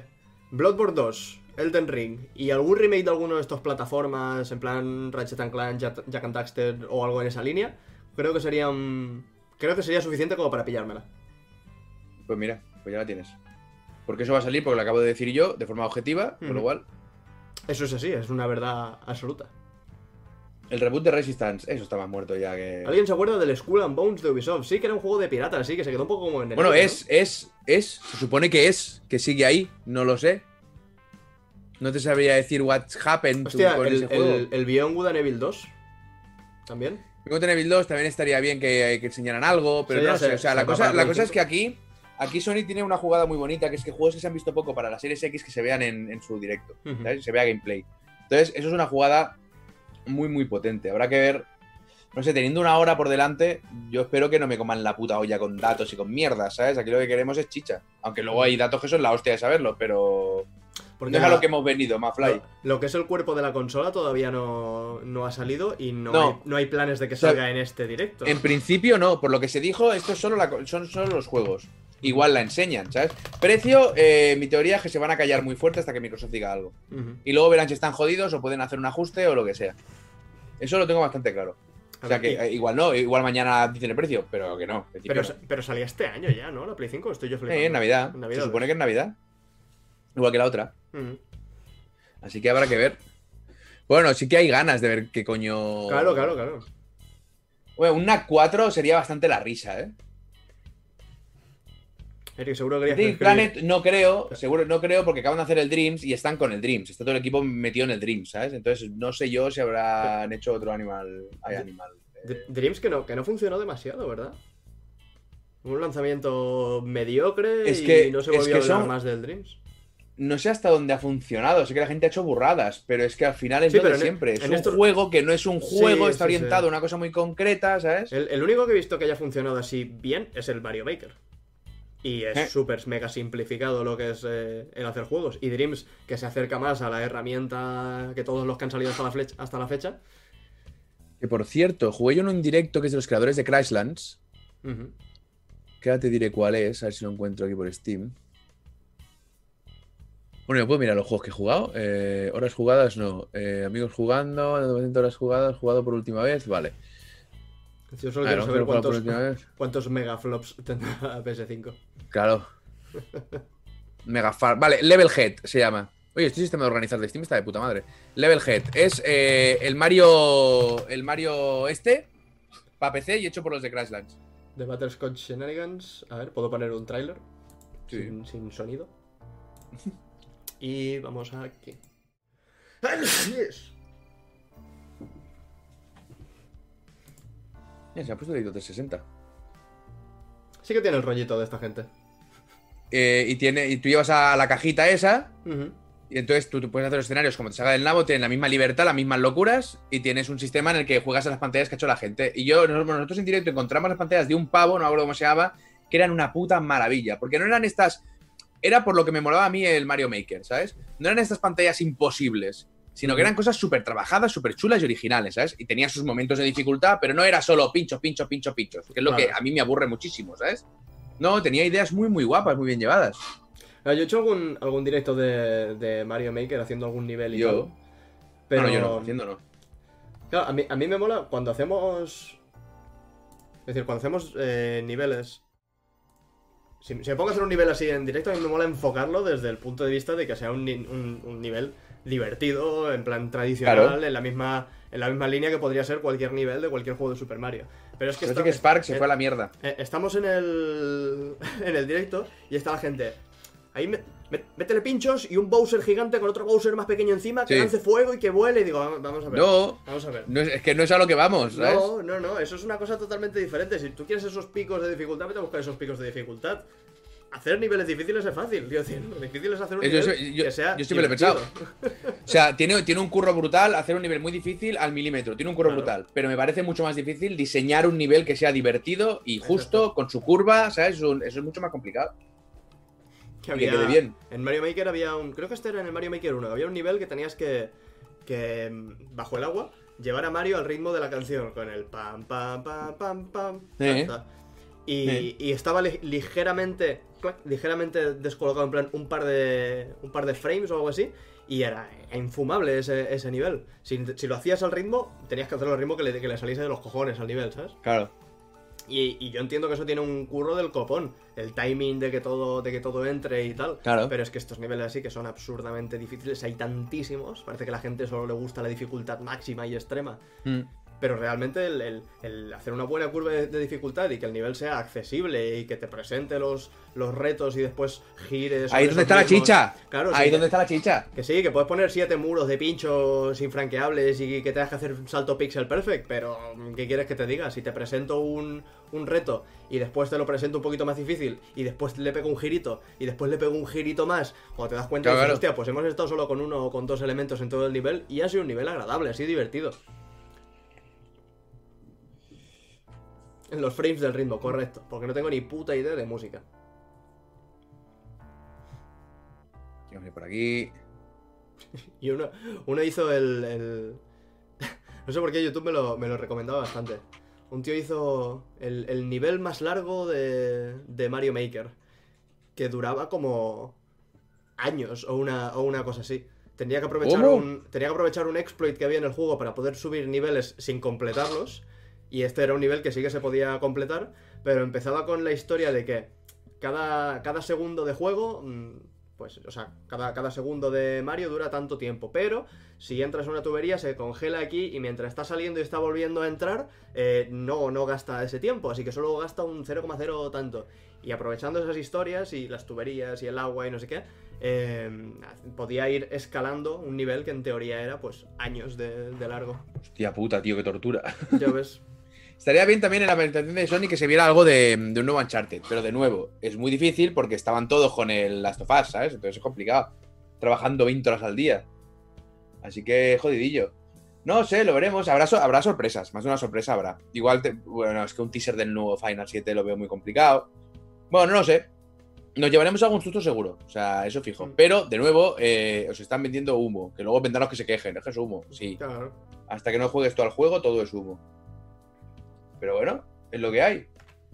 Bloodborne 2, Elden Ring y algún remake de alguno de estos plataformas, en plan Ratchet and Clank, Jack, Jack and Daxter o algo en esa línea, creo que sería un- Creo que sería suficiente como para pillármela. Pues mira, pues ya la tienes. Porque eso va a salir porque lo acabo de decir yo, de forma objetiva, con lo cual. Eso es así, es una verdad absoluta. El reboot de Resistance, eso está más muerto ya que. ¿Alguien se acuerda del Skull and Bones de Ubisoft? Sí, que era un juego de piratas, sí, que se quedó un poco como en el Bueno, es, es, es, se supone que es, que sigue ahí, no lo sé. No te sabría decir what happened ¿no? to- Hostia, con el, ese juego. el, el Beyond Good and Evil 2. ¿También? Con Evil 2 también estaría bien que, que enseñaran algo, pero no sé, sé. O sea, se la va cosa, la cosa es 5. que aquí, aquí Sony tiene una jugada muy bonita, que es que juegos que se han visto poco para la Series X que se vean en, en su directo. ¿sabes? Se vea gameplay. Entonces, eso es una jugada muy, muy potente. Habrá que ver. No sé, teniendo una hora por delante, yo espero que no me coman la puta olla con datos y con mierda, ¿sabes? Aquí lo que queremos es chicha. Aunque luego hay datos que son la hostia de saberlo, pero. Porque no es a lo que hemos venido, Mafly. Lo, lo que es el cuerpo de la consola todavía no, no ha salido y no, No. Hay, no hay planes de que sea, salga en este directo. En principio no, por lo que se dijo, esto es solo la son solo los juegos. Igual la enseñan, ¿sabes? Precio, eh, mi teoría es que se van a callar muy fuerte hasta que Microsoft diga algo. Y luego verán si están jodidos o pueden hacer un ajuste o lo que sea. Eso lo tengo bastante claro. A O sea que eh, igual no, igual mañana dicen el precio, pero que no. pero, no. pero salía este año ya, ¿no? La Play 5, estoy yo Sí, flipando. en Navidad. En Navidad. Se supone que es Navidad. Igual que la otra. Así que habrá que ver. Bueno, sí que hay ganas de ver qué coño. Claro, claro, claro. Bueno, un NAC 4 sería bastante la risa, ¿eh? Seguro que escribir. Planet no creo, seguro no creo porque acaban de hacer el Dreams y están con el Dreams. Está todo el equipo metido en el Dreams, ¿sabes? Entonces no sé yo si habrán hecho otro animal. Hay animal. eh, Dreams que no, que no funcionó demasiado, ¿verdad? Un lanzamiento mediocre Es y no se es volvió que a hablar son- más del Dreams. No sé hasta dónde ha funcionado. Sé que la gente ha hecho burradas, pero es que al final es Sí, lo de en- siempre. Es en un estos- juego que no es un juego, Sí, está sí, orientado a una cosa muy concreta, ¿sabes? El, el único que he visto que haya funcionado así bien es el Mario Maker. Y es Eh. súper mega simplificado lo que es eh, el hacer juegos. Y Dreams, que se acerca más a la herramienta que todos los que han salido hasta la, flecha- hasta la fecha. Que por cierto, jugué yo en un directo que es de los creadores de Crashlands. Ujú. Que ahora te diré cuál es, a ver si lo encuentro aquí por Steam. Bueno, yo puedo mirar los juegos que he jugado. Eh, horas jugadas, no. Eh, amigos jugando, 900 horas jugadas, jugado por última vez, vale. Yo solo quiero saber cuántos, cuántos megaflops tendrá PS5. Claro. Megafar. Vale, Level Head se llama. Oye, este sistema de organizar de Steam está de puta madre. Level Head es eh, el Mario. El Mario este. Para PC y hecho por los de Crashlands. The Butterscotch Shenanigans. A ver, puedo poner un tráiler. Sí. Sin, sin sonido. y vamos aquí. ¡Así Mira, se ha puesto de 360. Sí que tiene el rollito de esta gente. Eh, y, tiene, y tú llevas a la cajita esa. Y entonces tú, tú puedes hacer los escenarios como te salga del nabo, tienen la misma libertad, las mismas locuras, y tienes un sistema en el que juegas a las pantallas que ha hecho la gente. Y yo, nosotros, nosotros en directo encontramos las pantallas de un pavo, no me acuerdo cómo se llama, que eran una puta maravilla. Porque no eran estas. Era por lo que me molaba a mí el Mario Maker, ¿sabes? No eran estas pantallas imposibles, sino que eran cosas súper trabajadas, súper chulas y originales, ¿sabes? Y tenía sus momentos de dificultad, pero no era solo pincho, pincho, pincho, pinchos, que es lo que a mí me aburre muchísimo, ¿sabes? No, tenía ideas muy, muy guapas, muy bien llevadas. Ah, Yo he hecho algún, algún directo de, de Mario Maker haciendo algún nivel y Yo. todo. Pero No, no, yo no, haciendo no. Claro, a mí, a mí me mola cuando hacemos. Es decir, cuando hacemos eh, niveles. Si, si me pongo a hacer un nivel así en directo, a mí me mola enfocarlo desde el punto de vista de que sea un, ni- un- un nivel divertido, en plan tradicional, Claro. en la misma en la misma línea que podría ser cualquier nivel de cualquier juego de Super Mario. Pero es que, Parece está- que Spark se eh, fue a la mierda. eh, estamos en el, en el directo y está la gente. Ahí me, me- métele pinchos y un Bowser gigante con otro Bowser más pequeño encima que Sí. lance fuego y que vuele. Y digo, vamos, vamos a ver. No, Vamos a ver. no es, es que no es a lo que vamos, ¿sabes? No, no, no, eso es una cosa totalmente diferente. Si tú quieres esos picos de dificultad, vete a buscar esos picos de dificultad. Hacer niveles difíciles es fácil, tío. Lo difícil es hacer un Eh, yo- nivel yo- que sea. yo siempre lo he divertido. O sea, tiene, tiene un curro brutal hacer un nivel muy difícil al milímetro. Tiene un curro Claro. brutal. Pero me parece mucho más difícil diseñar un nivel que sea divertido y justo, Exacto. con su curva, ¿sabes? Eso, eso es mucho más complicado. Que Y que había- quede bien. En Mario Maker había un. Creo que este era en el Mario Maker 1. Había un nivel que tenías que. que mm, bajo el agua llevar a Mario al ritmo de la canción. Con el pam, pam, pam, pam, pam. Está. Y, Sí. y estaba li- ligeramente. Clac, ligeramente descolocado, en plan un par de. un par de frames o algo así. Y era infumable ese, ese nivel. Si, si lo hacías al ritmo, tenías que hacerlo al ritmo que le, que le saliese de los cojones al nivel, ¿sabes? Claro. Y, y yo entiendo que eso tiene un curro del copón. El timing de que todo, de que todo entre y tal. Claro. Pero es que estos niveles así que son absurdamente difíciles, hay tantísimos. Parece que a la gente solo le gusta la dificultad máxima y extrema. Mm. Pero realmente el, el- el hacer una buena curva de, de dificultad y que el nivel sea accesible y que te presente los, los retos y después gires. Ahí donde está la chicha. Claro, Ahí sí, donde está la chicha. que sí, que puedes poner siete muros de pinchos infranqueables y que tengas que hacer un salto pixel perfect, pero ¿qué quieres que te diga? Si te presento un, un reto y después te lo presento un poquito más difícil y después le pego un girito y después le pego un girito más, cuando te das cuenta, Claro, dices, claro. hostia, pues hemos estado solo con uno o con dos elementos en todo el nivel y ha sido un nivel agradable, así divertido. En los frames del ritmo, correcto, porque no tengo ni puta idea de música. Ir por aquí. Y uno, uno hizo el, el- No sé por qué YouTube me lo, me lo recomendaba bastante. Un tío hizo el, el nivel más largo de, de Mario Maker. Que duraba como años o una, o una cosa así. Tenía que, aprovechar ¿Cómo? un, tenía que aprovechar un exploit que había en el juego para poder subir niveles sin completarlos. Y este era un nivel que sí que se podía completar. Pero empezaba con la historia de que cada, cada segundo de juego mm, pues, o sea, cada, cada segundo de Mario dura tanto tiempo. Pero si entras a una tubería, se congela aquí y mientras está saliendo y está volviendo a entrar, eh, no, no gasta ese tiempo. Así que solo gasta un 0,0 tanto. Y aprovechando esas historias y las tuberías y el agua y no sé qué, eh, podía ir escalando un nivel que en teoría era pues años de, de largo. Hostia puta, tío, qué tortura. Ya ves. Estaría bien también en la presentación de Sony que se viera algo de, de un nuevo Uncharted, pero de nuevo, es muy difícil porque estaban todos con el Last of Us, ¿sabes? Entonces es complicado. Trabajando 20 horas al día. Así que jodidillo. No sé, lo veremos. Habrá, so- habrá sorpresas, más de una sorpresa habrá. Igual, te- bueno, es que un teaser del nuevo Final 7 lo veo muy complicado. Bueno, no lo sé. Nos llevaremos algún susto seguro, o sea, eso fijo. Mm. Pero, de nuevo, eh, os están vendiendo humo, que luego vendrán los que se quejen, es que es humo, sí. Claro. Hasta que no juegues tú al juego, todo es humo. Pero bueno, es lo que hay.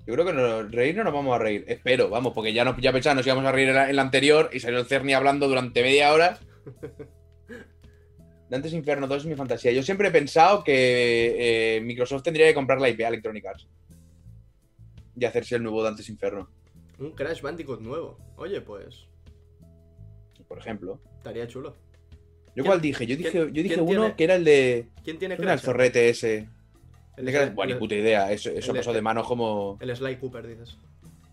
Yo creo que no, reír no nos vamos a reír. Espero, vamos, porque ya, no, ya pensaba nos íbamos a reír en la, en la anterior y salió el Cerny hablando durante media hora. Dantes Inferno 2 es mi fantasía. Yo siempre he pensado que eh, Microsoft tendría que comprar la IP a Electronic Arts y hacerse el nuevo Dantes Inferno, Un Crash Bandicoot nuevo. Oye, pues. por ejemplo. Estaría chulo. ¿Yo ¿Quién- cuál dije? Yo dije, yo dije uno tiene- que era el de. ¿Quién tiene ¿no era el Crash? zorrete ese. El, Sly- Buah, ni puta idea. Eso, eso pasó de mano como. el Sly Cooper, dices.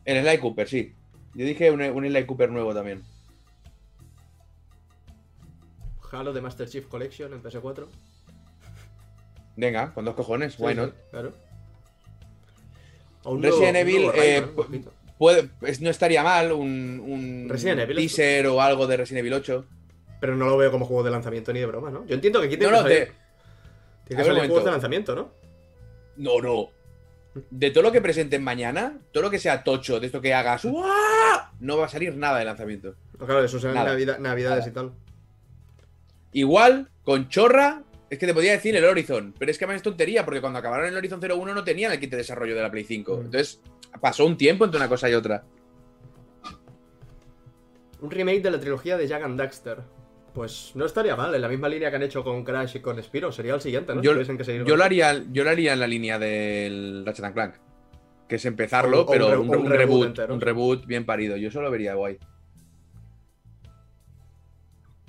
El Sly Cooper, sí. Yo dije un, un Sly Cooper nuevo también. Halo de Master Chief Collection en PS4. Venga, con dos cojones, why Sí, not? sí, claro. Resident Evil, eh. Puede, no estaría mal un, un Resident Evil es- teaser o algo de Resident Evil 8. Pero no lo veo como juego de lanzamiento ni de broma, ¿no? Yo entiendo que aquí tiene No, que no, salir, te- tiene que salir juegos de lanzamiento, ¿no? No, no. De todo lo que presenten mañana, todo lo que sea tocho, de esto que hagas, ¡guau! no va a salir nada de lanzamiento. Claro, eso será Nada. Navida- navidades Nada. y tal. Igual, con chorra, es que te podía decir el Horizon, pero es que además es tontería, porque cuando acabaron el Horizon 01 no tenían el kit de desarrollo de la Play 5. Mm. Entonces, pasó un tiempo entre una cosa y otra. Un remake de la trilogía de Jack and Daxter. Pues no estaría mal, en la misma línea que han hecho con Crash y con Spiro. Sería el siguiente, ¿no? Yo, que lo haría, yo lo haría en la línea del Ratchet and Clank. Que es empezarlo, O- o pero un re- un, o un un reboot un reboot bien parido. Yo solo vería guay.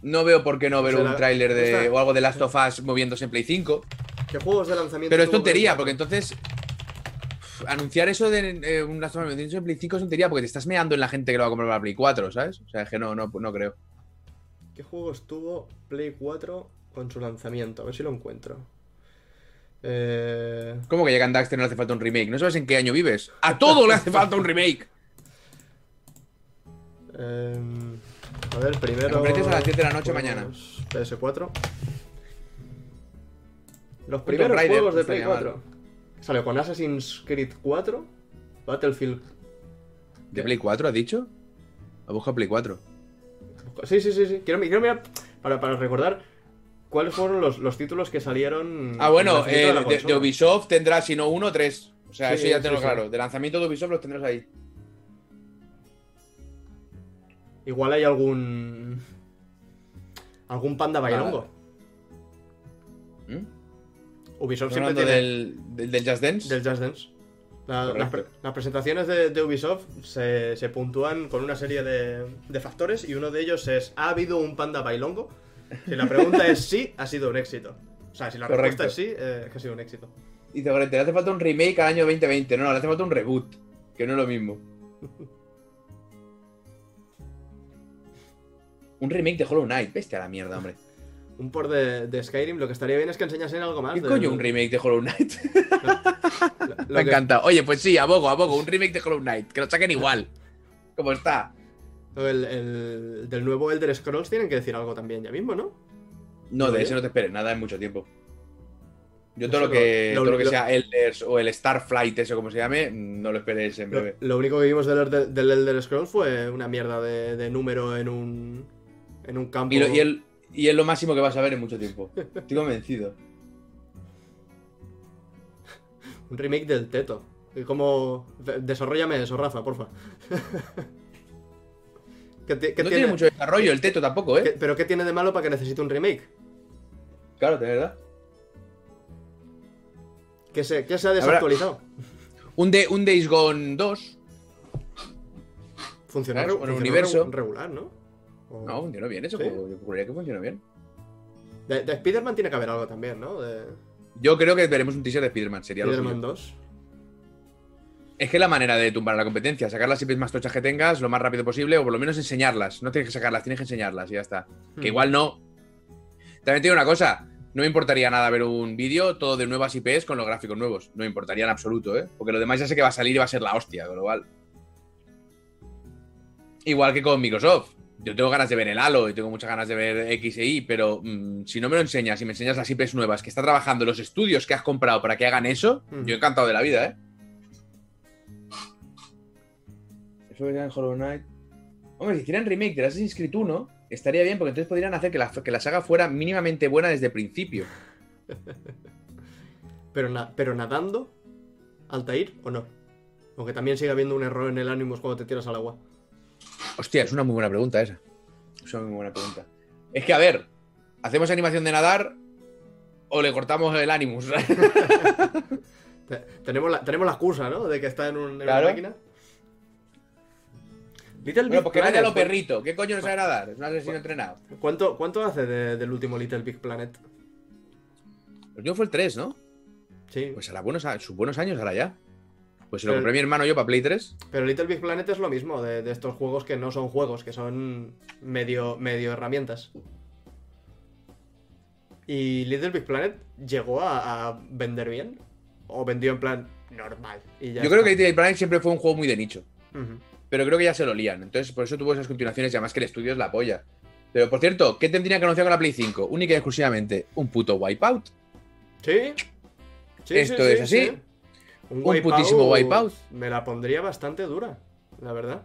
No veo por qué no ver O sea, un tráiler de o algo de Last of Us moviéndose en Play 5. ¿Qué juegos de lanzamiento? Pero es tontería, porque 4? entonces anunciar eso de eh, un Last of Us moviéndose en Play 5 es tontería porque te estás meando en la gente que lo va a comprar para Play 4, ¿sabes? O sea, es que no, no, no creo. ¿Qué juegos tuvo Play 4 con su lanzamiento? A ver si lo encuentro. Eh... ¿Cómo que llega en Daxter no le hace falta un remake? ¿No sabes en qué año vives? A todo le hace falta un remake. em, a ver, primero. A las 7 de la noche mañana. PS4. Los primeros Tomb Raider, juegos de Play estaría 4. Salió con Assassin's Creed 4, Battlefield. ¿De Play 4 has dicho? Ha buscado Play 4. Sí, sí, sí, sí. Quiero, quiero mirar para, para recordar cuáles fueron los, los títulos que salieron. Ah, bueno, eh, de la de, de consola. Ubisoft tendrás, si no uno, tres. O sea, Sí, eso ya sí, tengo sí. claro. De lanzamiento de Ubisoft los tendrás ahí. Igual hay algún. Algún panda bailongo. ¿Mm? Ubisoft ¿Estás siempre tiene. del, del, del Just Dance? Del Just Dance. La- las, Correcto. pre- las presentaciones de, de Ubisoft se, se puntúan con una serie de, de factores y uno de ellos es ¿ha habido un panda bailongo? Si la pregunta es sí, ha sido un éxito. O sea, si la Correcto. respuesta es sí, eh, es que ha sido un éxito. Dice Gorente, le hace falta un remake al año 2020. No, no, le hace falta un reboot. Que no es lo mismo. un remake de Hollow Knight. Bestia la mierda, hombre. Un por de, de Skyrim, lo que estaría bien es que enseñasen algo más. ¿Qué coño un remake de Hollow Knight? lo Me que- encanta. Oye, pues sí, abogo, abogo. Un remake de Hollow Knight. Que lo saquen igual. Como está. el- el- del nuevo Elder Scrolls tienen que decir algo también ya mismo, ¿no? No, de ese no te esperes nada en mucho tiempo. Yo todo lo lo- que, lo- todo lo que lo- sea Elders o el Starflight, eso como se llame, no lo esperes en Lo, breve. lo único que vimos del, Elder- del Elder Scrolls fue una mierda de, de número en un, en un campo. Y, lo- y el- y es lo máximo que vas a ver en mucho tiempo. Estoy convencido. Un remake del Teto. Como... de- Desarrollame eso, Rafa, porfa. ¿Qué ti- qué no tiene mucho desarrollo el teto tampoco, qué- ¿eh? ¿Pero qué tiene de malo para que necesite un remake? Claro, de verdad. ¿Qué se, qué se ha desactualizado? Un, de, un Days Gone 2. Funcionó, Claro, funcionó universo. re- regular, ¿no? O- No, funcionó bien ¿Sí? juego. Yo juraría que funcionó bien. De, de Spider-Man tiene que haber algo también, ¿no? De Yo creo que veremos un teaser de Spider-Man. Sería lo Spider-Man suyo. 2. Es que la manera de tumbar a la competencia, sacar las IPs más tochas que tengas lo más rápido posible, o por lo menos enseñarlas. No tienes que sacarlas, tienes que enseñarlas y ya está. Hmm. Que igual no. También te digo una cosa. No me importaría nada ver un vídeo todo de nuevas IPs con los gráficos nuevos. No me importaría en absoluto, ¿eh? Porque lo demás ya sé que va a salir y va a ser la hostia, con lo cual. Igual que con Microsoft. Yo tengo ganas de ver el Halo y tengo muchas ganas de ver X e Y, pero mm, si no me lo enseñas y me enseñas las IPs nuevas que está trabajando los estudios que has comprado para que hagan eso, Hmm. yo encantado de la vida, ¿eh? Eso que en Hollow Knight. Hombre, si hicieran remake de Assassin's Creed 1, estaría bien, porque entonces podrían hacer que la, que la saga fuera mínimamente buena desde el principio. Pero, na- pero nadando, Altair o no. Aunque también sigue habiendo un error en el Animus cuando te tiras al agua. Hostia, es una muy buena pregunta esa. Es una muy buena pregunta. Es que, a ver, ¿hacemos animación de nadar o le cortamos el Animus? Te- tenemos, la, tenemos la excusa, ¿no? De que está en, un- en Claro. una máquina. Little Bueno, Big porque vaya Planet, lo perrito. ¿Qué coño no sabe nadar? Es un asesino entrenado. ¿Cuánto, cuánto hace de- del último Little Big Planet? El último fue el 3, ¿no? Sí, Pues hará buenos, a- sus buenos años, ahora ya. Pues se lo Pero- compré mi hermano yo para Play 3. pero Little Big Planet es lo mismo, de, de estos juegos que no son juegos, que son medio, medio herramientas. ¿Y Little Big Planet llegó a, a vender bien? ¿O vendió en plan normal? Y ya Yo creo que Little Planet siempre fue un juego muy de nicho. Pero creo que ya se lo lían. Entonces, por eso tuvo esas continuaciones y además que el estudio es la polla. Pero, por cierto, ¿qué tendría que anunciar con la Play 5? Única y exclusivamente un puto Wipeout. ¿Sí? Sí, Esto sí, es sí, así. Un, putísimo Wipeout. Me la pondría bastante dura, la verdad.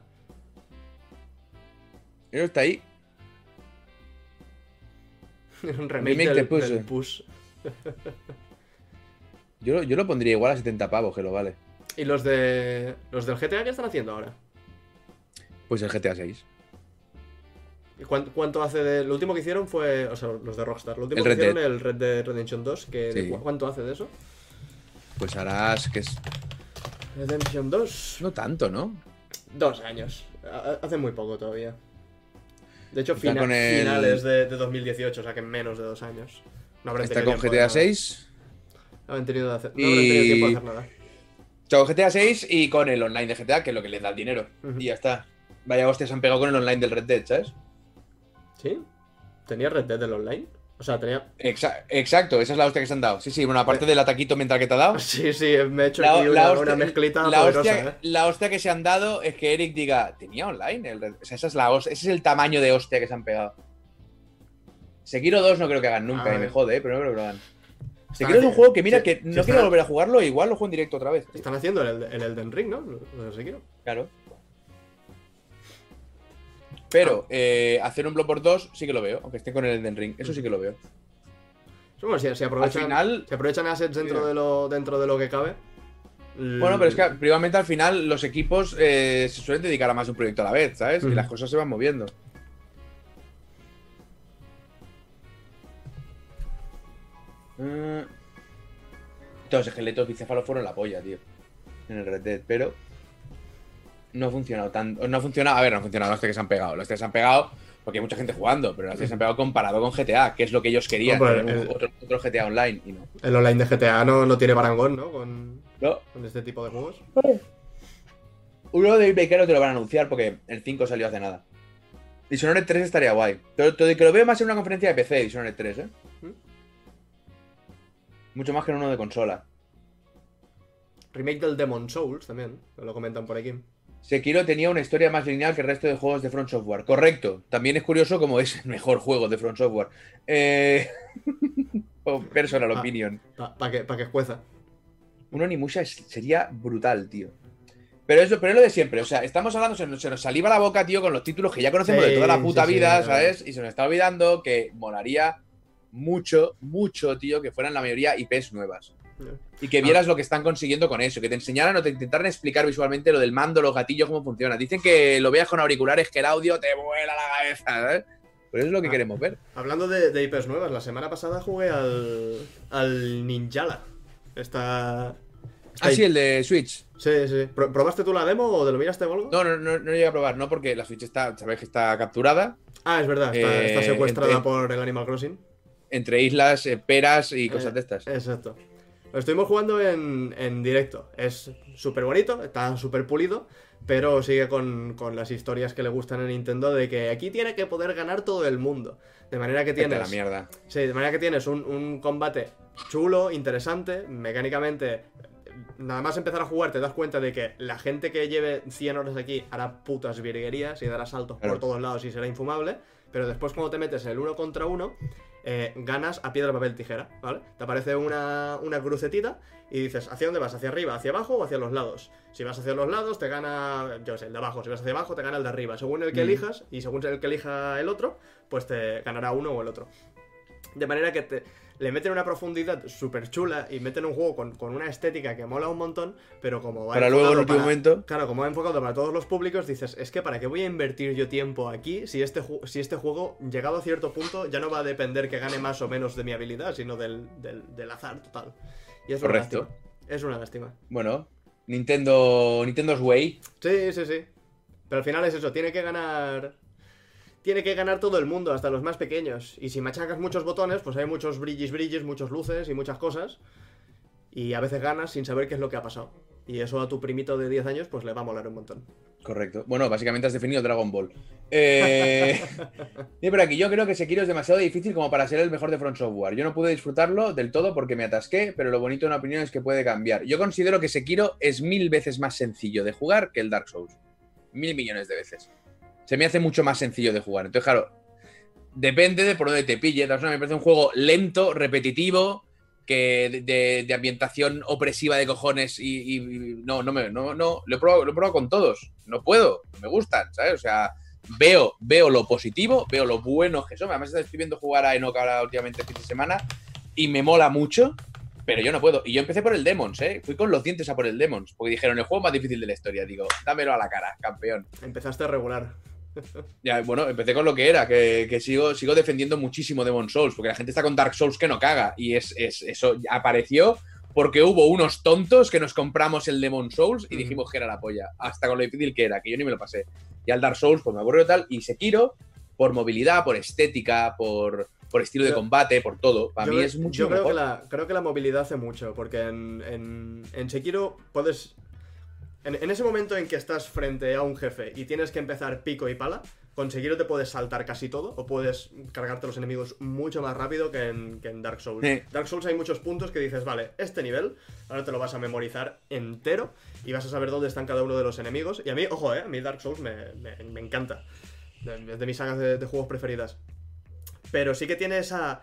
Eso está ahí. Un remake Remake del, de Push. del Push. Yo, lo- yo lo pondría igual a 70 pavos, que lo vale. ¿Y los de los del GTA qué están haciendo ahora? Pues el GTA 6. ¿Y cuán- ¿Cuánto hace de.? Lo último que hicieron fue. O sea, los de Rockstar. Lo último El que Red hicieron Dead. el Red Dead Redemption 2. Que Sí. ¿Cuánto hace de eso? Pues harás que es. Redemption 2. No tanto, ¿no? Dos años. Ha- Hace muy poco todavía. De hecho, fina- el- finales de, de 2018, o sea que en menos de dos años. No habrán Está con GTA de- 6. No habrán tenido, de hacer- no Y- habrán tenido tiempo de hacer nada. Chao, GTA 6 y con el online de GTA, que es lo que les da el dinero. Y ya está. Vaya hostias, se han pegado con el online del Red Dead, ¿sabes? ¿Sí? ¿Tenía Red Dead del online? O sea, tenía. Exa- exacto, esa es la hostia que se han dado. Sí, sí, bueno, aparte del ataquito mental que te ha dado. Sí, sí, me he hecho La, aquí una, hostia, una mezclita la poderosa, hostia- ¿eh? la hostia que se han dado es que Eric diga, tenía online. el o sea, esa es la hostia- ese es el tamaño de hostia que se han pegado. Sekiro 2 no creo que hagan nunca, y me jode, eh, pero no creo que lo hagan. Sekiro es un juego que, mira, sí, que no quiero volver a jugarlo, igual lo juego en directo otra vez. tío. Están haciendo el, el Elden Ring, ¿no? Lo de Sekiro. Claro. Pero Ah. eh, hacer un Bloodborne 2 sí que lo veo, aunque esté con el Elden Ring. Eso sí que lo veo. Bueno, si, si aprovechan, Al final- si aprovechan assets dentro Mira. de, lo, dentro de lo que cabe. Bueno, pero es que privadamente al final los equipos eh, se suelen dedicar a más de un proyecto a la vez, ¿sabes? Y las cosas se van moviendo. Mm. Los esqueletos bicéfalos fueron la polla, tío. En el Red Dead, pero. No ha funcionado tanto. No ha funcionado. A ver, no ha funcionado los que se han pegado. Los que se han pegado porque hay mucha gente jugando, pero los que se han pegado comparado con GTA, que es lo que ellos querían. El- otro, otro GTA online y no. El online de GTA no, no tiene parangón, ¿no? Con, No, con este tipo de juegos. Uno de Baker te lo van a anunciar porque el 5 salió hace nada. Dishonored 3 estaría guay. Pero todo que lo veo más en una conferencia de PC, Dishonored 3, ¿eh? ¿Mm? Mucho más que en uno de consola. Remake del Demon Souls también, lo comentan por aquí. Sekiro tenía una historia más lineal que el resto de juegos de Front Software. Correcto. También es curioso como es el mejor juego de Front Software. Eh... o personal Ah. opinion. Para que, pa que escueza. Un Onimusha es- sería brutal, tío. Pero es, lo, pero es lo de siempre. O sea, estamos hablando, se nos, se nos saliva la boca, tío, con los títulos que ya conocemos Sí, de toda la puta sí, vida. ¿sabes? Y se nos está olvidando que molaría mucho, mucho, tío, que fueran la mayoría IPs nuevas. Y que Ah. vieras lo que están consiguiendo con eso, que te enseñaran o te intentaran explicar visualmente lo del mando, los gatillos, cómo funciona. Dicen que lo veas con auriculares, que el audio te vuela la cabeza, ¿sabes? Pues eso es lo que Ah. queremos ver. Hablando de, de IPs nuevas, la semana pasada jugué al, al Ninjala. Está. Ah, sí, el de Switch. Sí, sí. ¿Pro- ¿Probaste tú la demo o te lo miraste o algo? No, no, no, no llegué a probar, no, porque la Switch está, sabéis que está capturada Ah, es verdad, está, Eh, está secuestrada entre- por el Animal Crossing. entre islas, eh, peras y cosas Eh, de estas. Exacto. Lo estuvimos jugando en, en directo. Es súper bonito, está súper pulido, pero sigue con, con las historias que le gustan a Nintendo de que aquí tiene que poder ganar todo el mundo. De manera que tienes. la mierda. Sí, de manera que tienes un, un combate chulo, interesante, mecánicamente. Nada más empezar a jugar te das cuenta de que la gente que lleve 100 horas aquí hará putas virguerías y dará saltos Claro. por todos lados y será infumable. Pero después cuando te metes en el uno contra uno, eh, ganas a piedra, papel, tijera, ¿vale? Te aparece una, una crucetita y dices, ¿hacia dónde vas? ¿Hacia arriba, hacia abajo o hacia los lados? Si vas hacia los lados, te gana, yo sé, el de abajo. Si vas hacia abajo, te gana el de arriba. Según el que Mm. elijas y según el que elija el otro, pues te ganará uno o el otro. De manera que te, le meten una profundidad súper chula y meten un juego con, con una estética que mola un montón, pero como va Para luego, en enfocado último para- momento. Claro, como va enfocado para todos los públicos, dices, es que para qué voy a invertir yo tiempo aquí si este, si este juego, llegado a cierto punto, ya no va a depender que gane más o menos de mi habilidad, sino del, del, del azar total. Y es Correcto. una lástima. Es una lástima. Bueno, Nintendo. Nintendo's Way. Sí, sí, sí. Pero al final es eso, tiene que ganar. Tiene que ganar todo el mundo, hasta los más pequeños. Y si machacas muchos botones, pues hay muchos brillis brillis, muchos luces y muchas cosas. Y a veces ganas sin saber qué es lo que ha pasado. Y eso a tu primito de 10 años, pues le va a molar un montón. Correcto. Bueno, básicamente has definido Dragon Ball. Eh... por aquí, yo creo que Sekiro es demasiado difícil como para ser el mejor de Front Software. Yo no pude disfrutarlo del todo porque me atasqué, pero lo bonito de una opinión es que puede cambiar. Yo considero que Sekiro es mil veces más sencillo de jugar que el Dark Souls. Mil millones de veces. Se me hace mucho más sencillo de jugar. Entonces, claro, depende de por dónde te pille. Me parece un juego lento, repetitivo, que de, ambientación opresiva de cojones y, no, no me, no, no, lo he, probado, lo he probado con todos. No puedo, me gustan, ¿sabes? O sea, veo, veo lo positivo, veo lo bueno que son. Además, estoy viendo jugar a Enoch ahora últimamente fin de semana y me mola mucho, pero yo no puedo. Y yo empecé por el Demons, ¿eh? Fui con los dientes a por el Demons, porque dijeron el juego más difícil de la historia. Digo, dámelo a la cara, campeón. Empezaste a regular. Ya, bueno, empecé con lo que era, que, sigo, sigo defendiendo muchísimo Demon Souls, porque la gente está con Dark Souls que no caga. Y es, eso apareció porque hubo unos tontos que nos compramos el Demon Souls y dijimos que era la polla. Hasta con lo difícil que era, que yo ni me lo pasé. Y al Dark Souls, pues me aburrió tal. Y Sekiro, por movilidad, por estética, por, por estilo de combate, por todo. Para mí es mucho yo creo Que la, creo que la movilidad hace mucho, porque en, en, en Sekiro puedes en, ese momento en que estás frente a un jefe y tienes que empezar pico y pala, conseguirlo te puedes saltar casi todo o puedes cargarte los enemigos mucho más rápido que en, Dark Souls. Dark Souls hay muchos puntos que dices, vale, este nivel, ahora te lo vas a memorizar entero y vas a saber dónde están cada uno de los enemigos. Y a mí, ojo, eh, a mí Dark Souls me, encanta. Es de mis sagas de, juegos preferidas. Pero sí que tiene esa,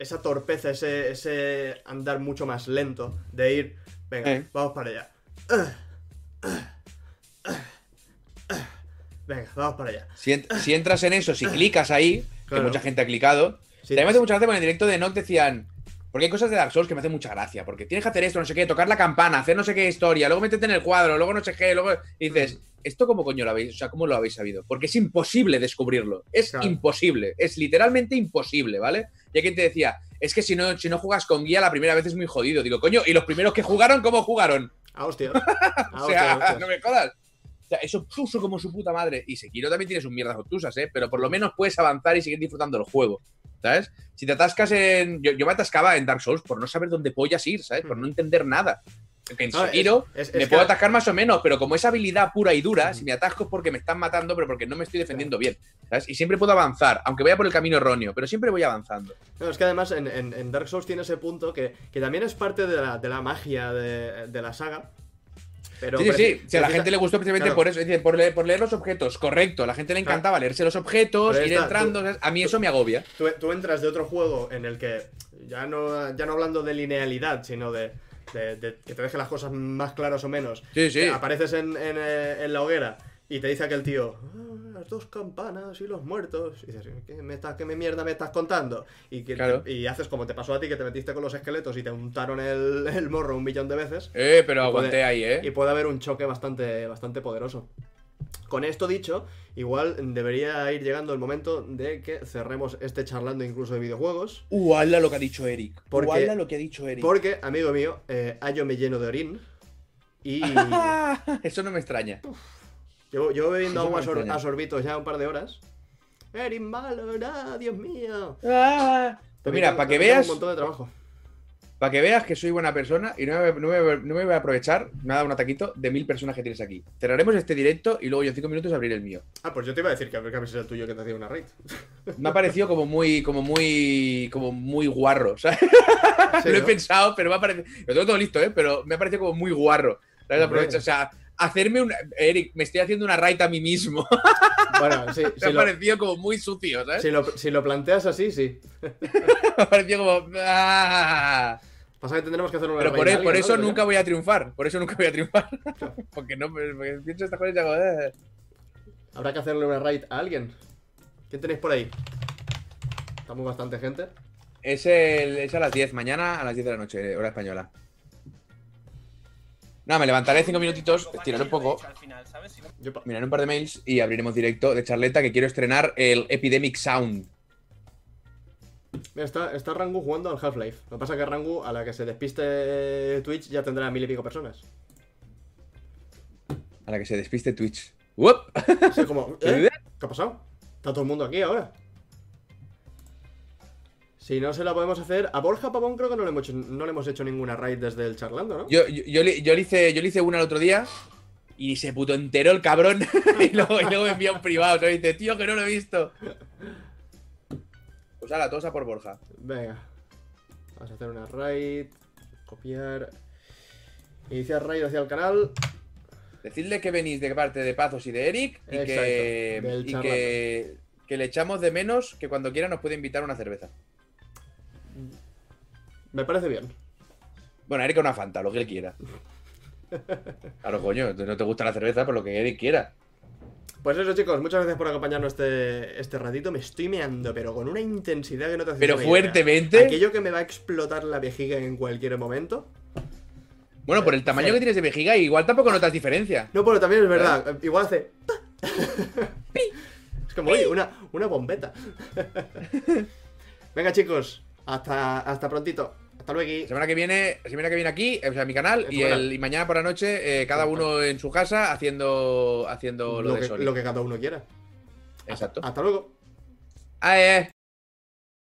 esa torpeza, ese, ese andar mucho más lento de ir, venga, vamos para allá. Venga, vamos para allá. Si, entras en eso, si clicas ahí, que mucha gente ha clicado, también me hace mucha gracia en el directo de Nock decían. Porque hay cosas de Dark Souls que me hacen mucha gracia. Porque tienes que hacer esto, no sé qué, tocar la campana, hacer no sé qué historia, luego meterte en el cuadro, luego no sé qué, luego. Y dices, ¿esto cómo coño lo habéis? O sea, ¿cómo lo habéis sabido? Porque es imposible descubrirlo. Es imposible. Es literalmente imposible, ¿vale? Y hay quien te decía, es que si no, si no juegas con guía la primera vez es muy jodido. Digo, coño, ¿y los primeros que jugaron, cómo jugaron? Ah, hostia. o sea, no me jodas. O sea, es obtuso como su puta madre. Y Sekiro también tiene sus mierdas obtusas, ¿eh? Pero por lo menos puedes avanzar y seguir disfrutando del juego. ¿Sabes? Si te atascas en. Yo, me atascaba en Dark Souls por no saber dónde pollas ir, ¿sabes? Por no entender nada. En Sekiro me puedo atascar más o menos, pero como es habilidad pura y dura, si me atasco es porque me están matando, pero porque no me estoy defendiendo bien. ¿sabes? Y siempre puedo avanzar, aunque vaya por el camino erróneo, pero siempre voy avanzando. No, es que además en, Dark Souls tiene ese punto que, también es parte de la, magia de, de la saga, sí, sí, sí. a la gente le gustó precisamente por eso, por, leer, los objetos, correcto. A la gente le encantaba leerse los objetos, ir entrando. a mí eso me agobia. Tú, entras de otro juego en el que, ya no, ya no hablando de linealidad, sino de, que te deje las cosas más claras o menos. Sí, sí. Apareces en, eh, en la hoguera y te dice aquel tío, ah, las dos campanas y los muertos. Y dices, ¿qué, me estás, qué mierda me estás contando? Y, que y haces como te pasó a ti, que te metiste con los esqueletos y te untaron el, morro un millón de veces. Eh, pero aguanté ahí, ¿eh? Y puede haber un choque bastante, bastante poderoso. Con esto dicho, igual debería ir llegando el momento de que cerremos este charlando incluso de videojuegos. Uh, lo que ha dicho Eric. Porque, lo que ha dicho Eric. Porque, amigo mío, eh, me lleno de orín. Y. Eso no me extraña. Llevo, llevo bebiendo agua a sorbitos ya un par de horas. Eres malo, Dios mío. Ah. Pues mira, para que veas. Un montón de trabajo. Para que veas que soy buena persona y no me, voy a aprovechar, me ha dado un ataquito de mil personas que tienes aquí. Cerraremos este directo y luego yo en cinco minutos abriré el mío. Ah, pues yo te iba a decir que a ver si era el tuyo que te hacía una raid. Me ha parecido como muy, como muy, como muy guarro, ¿sabes? Lo he pensado, pero me ha parecido. Lo tengo todo listo, ¿eh? Pero me ha parecido como muy guarro. ¿sabes? O sea, hacerme una. Eric, me estoy haciendo una raid a mí mismo. Bueno, sí. me ha parecido como muy sucio, ¿sabes? Si lo, planteas así, sí. me ha parecido como. ¡ah! Pasa que tendremos que hacer una Pero por, e- eso nunca voy a triunfar. Por eso nunca voy a triunfar. porque no, porque pienso estas cosas y hago. Eh". Habrá que hacerle una raid a alguien. ¿Quién tenéis por ahí? Estamos bastante gente. Es, el, es a las 10, mañana a las 10 de la noche, hora española. Nada, me levantaré cinco minutitos, estiraré un poco, miraré un par de mails y abriremos directo de charleta que quiero estrenar el Epidemic Sound. Está, está Rangu jugando al Half-Life. Lo que pasa es que Rangu, a la que se despiste Twitch, ya tendrá mil y pico personas. A la que se despiste Twitch. Uop. Sí, como, ¿eh? ¿Qué ha pasado? Está todo el mundo aquí ahora. Si no se la podemos hacer. A Borja Pavón creo que no le hemos hecho, no le hemos hecho ninguna raid desde el charlando, ¿no? Yo, yo, yo le, yo le hice, yo le hice una el otro día y se puto enteró el cabrón. y, luego, y luego me envía un privado. Y dice, tío, que no lo he visto. Pues la tosa por Borja. Venga. Vamos a hacer una raid. Copiar. Iniciar raid hacia el canal. Decidle que venís de parte de Pazos y de Eric y, que, y que, que le echamos de menos que cuando quiera nos puede invitar a una cerveza. Me parece bien. Bueno, Eric una Fanta, lo que él quiera. Claro, coño, no te gusta la cerveza, por lo que Eric quiera. Pues eso, chicos, muchas gracias por acompañarnos este, este ratito. Me estoy meando, pero con una intensidad que no te haces Pero idea. fuertemente. Aquello que me va a explotar la vejiga en cualquier momento. Bueno, por el tamaño Sí. que tienes de vejiga, igual tampoco notas diferencia. No, pero también es verdad. Igual hace. es como, oye, una, una bombeta. Venga, chicos. Hasta, hasta prontito. Hasta luego. Semana que viene, semana que viene aquí, o sea, mi canal, En y, canal. el, y mañana por la noche, eh, cada uno en su casa haciendo, haciendo lo, Lo de que, Sony. lo que cada uno quiera. Exacto. Hasta luego. Ah, eh.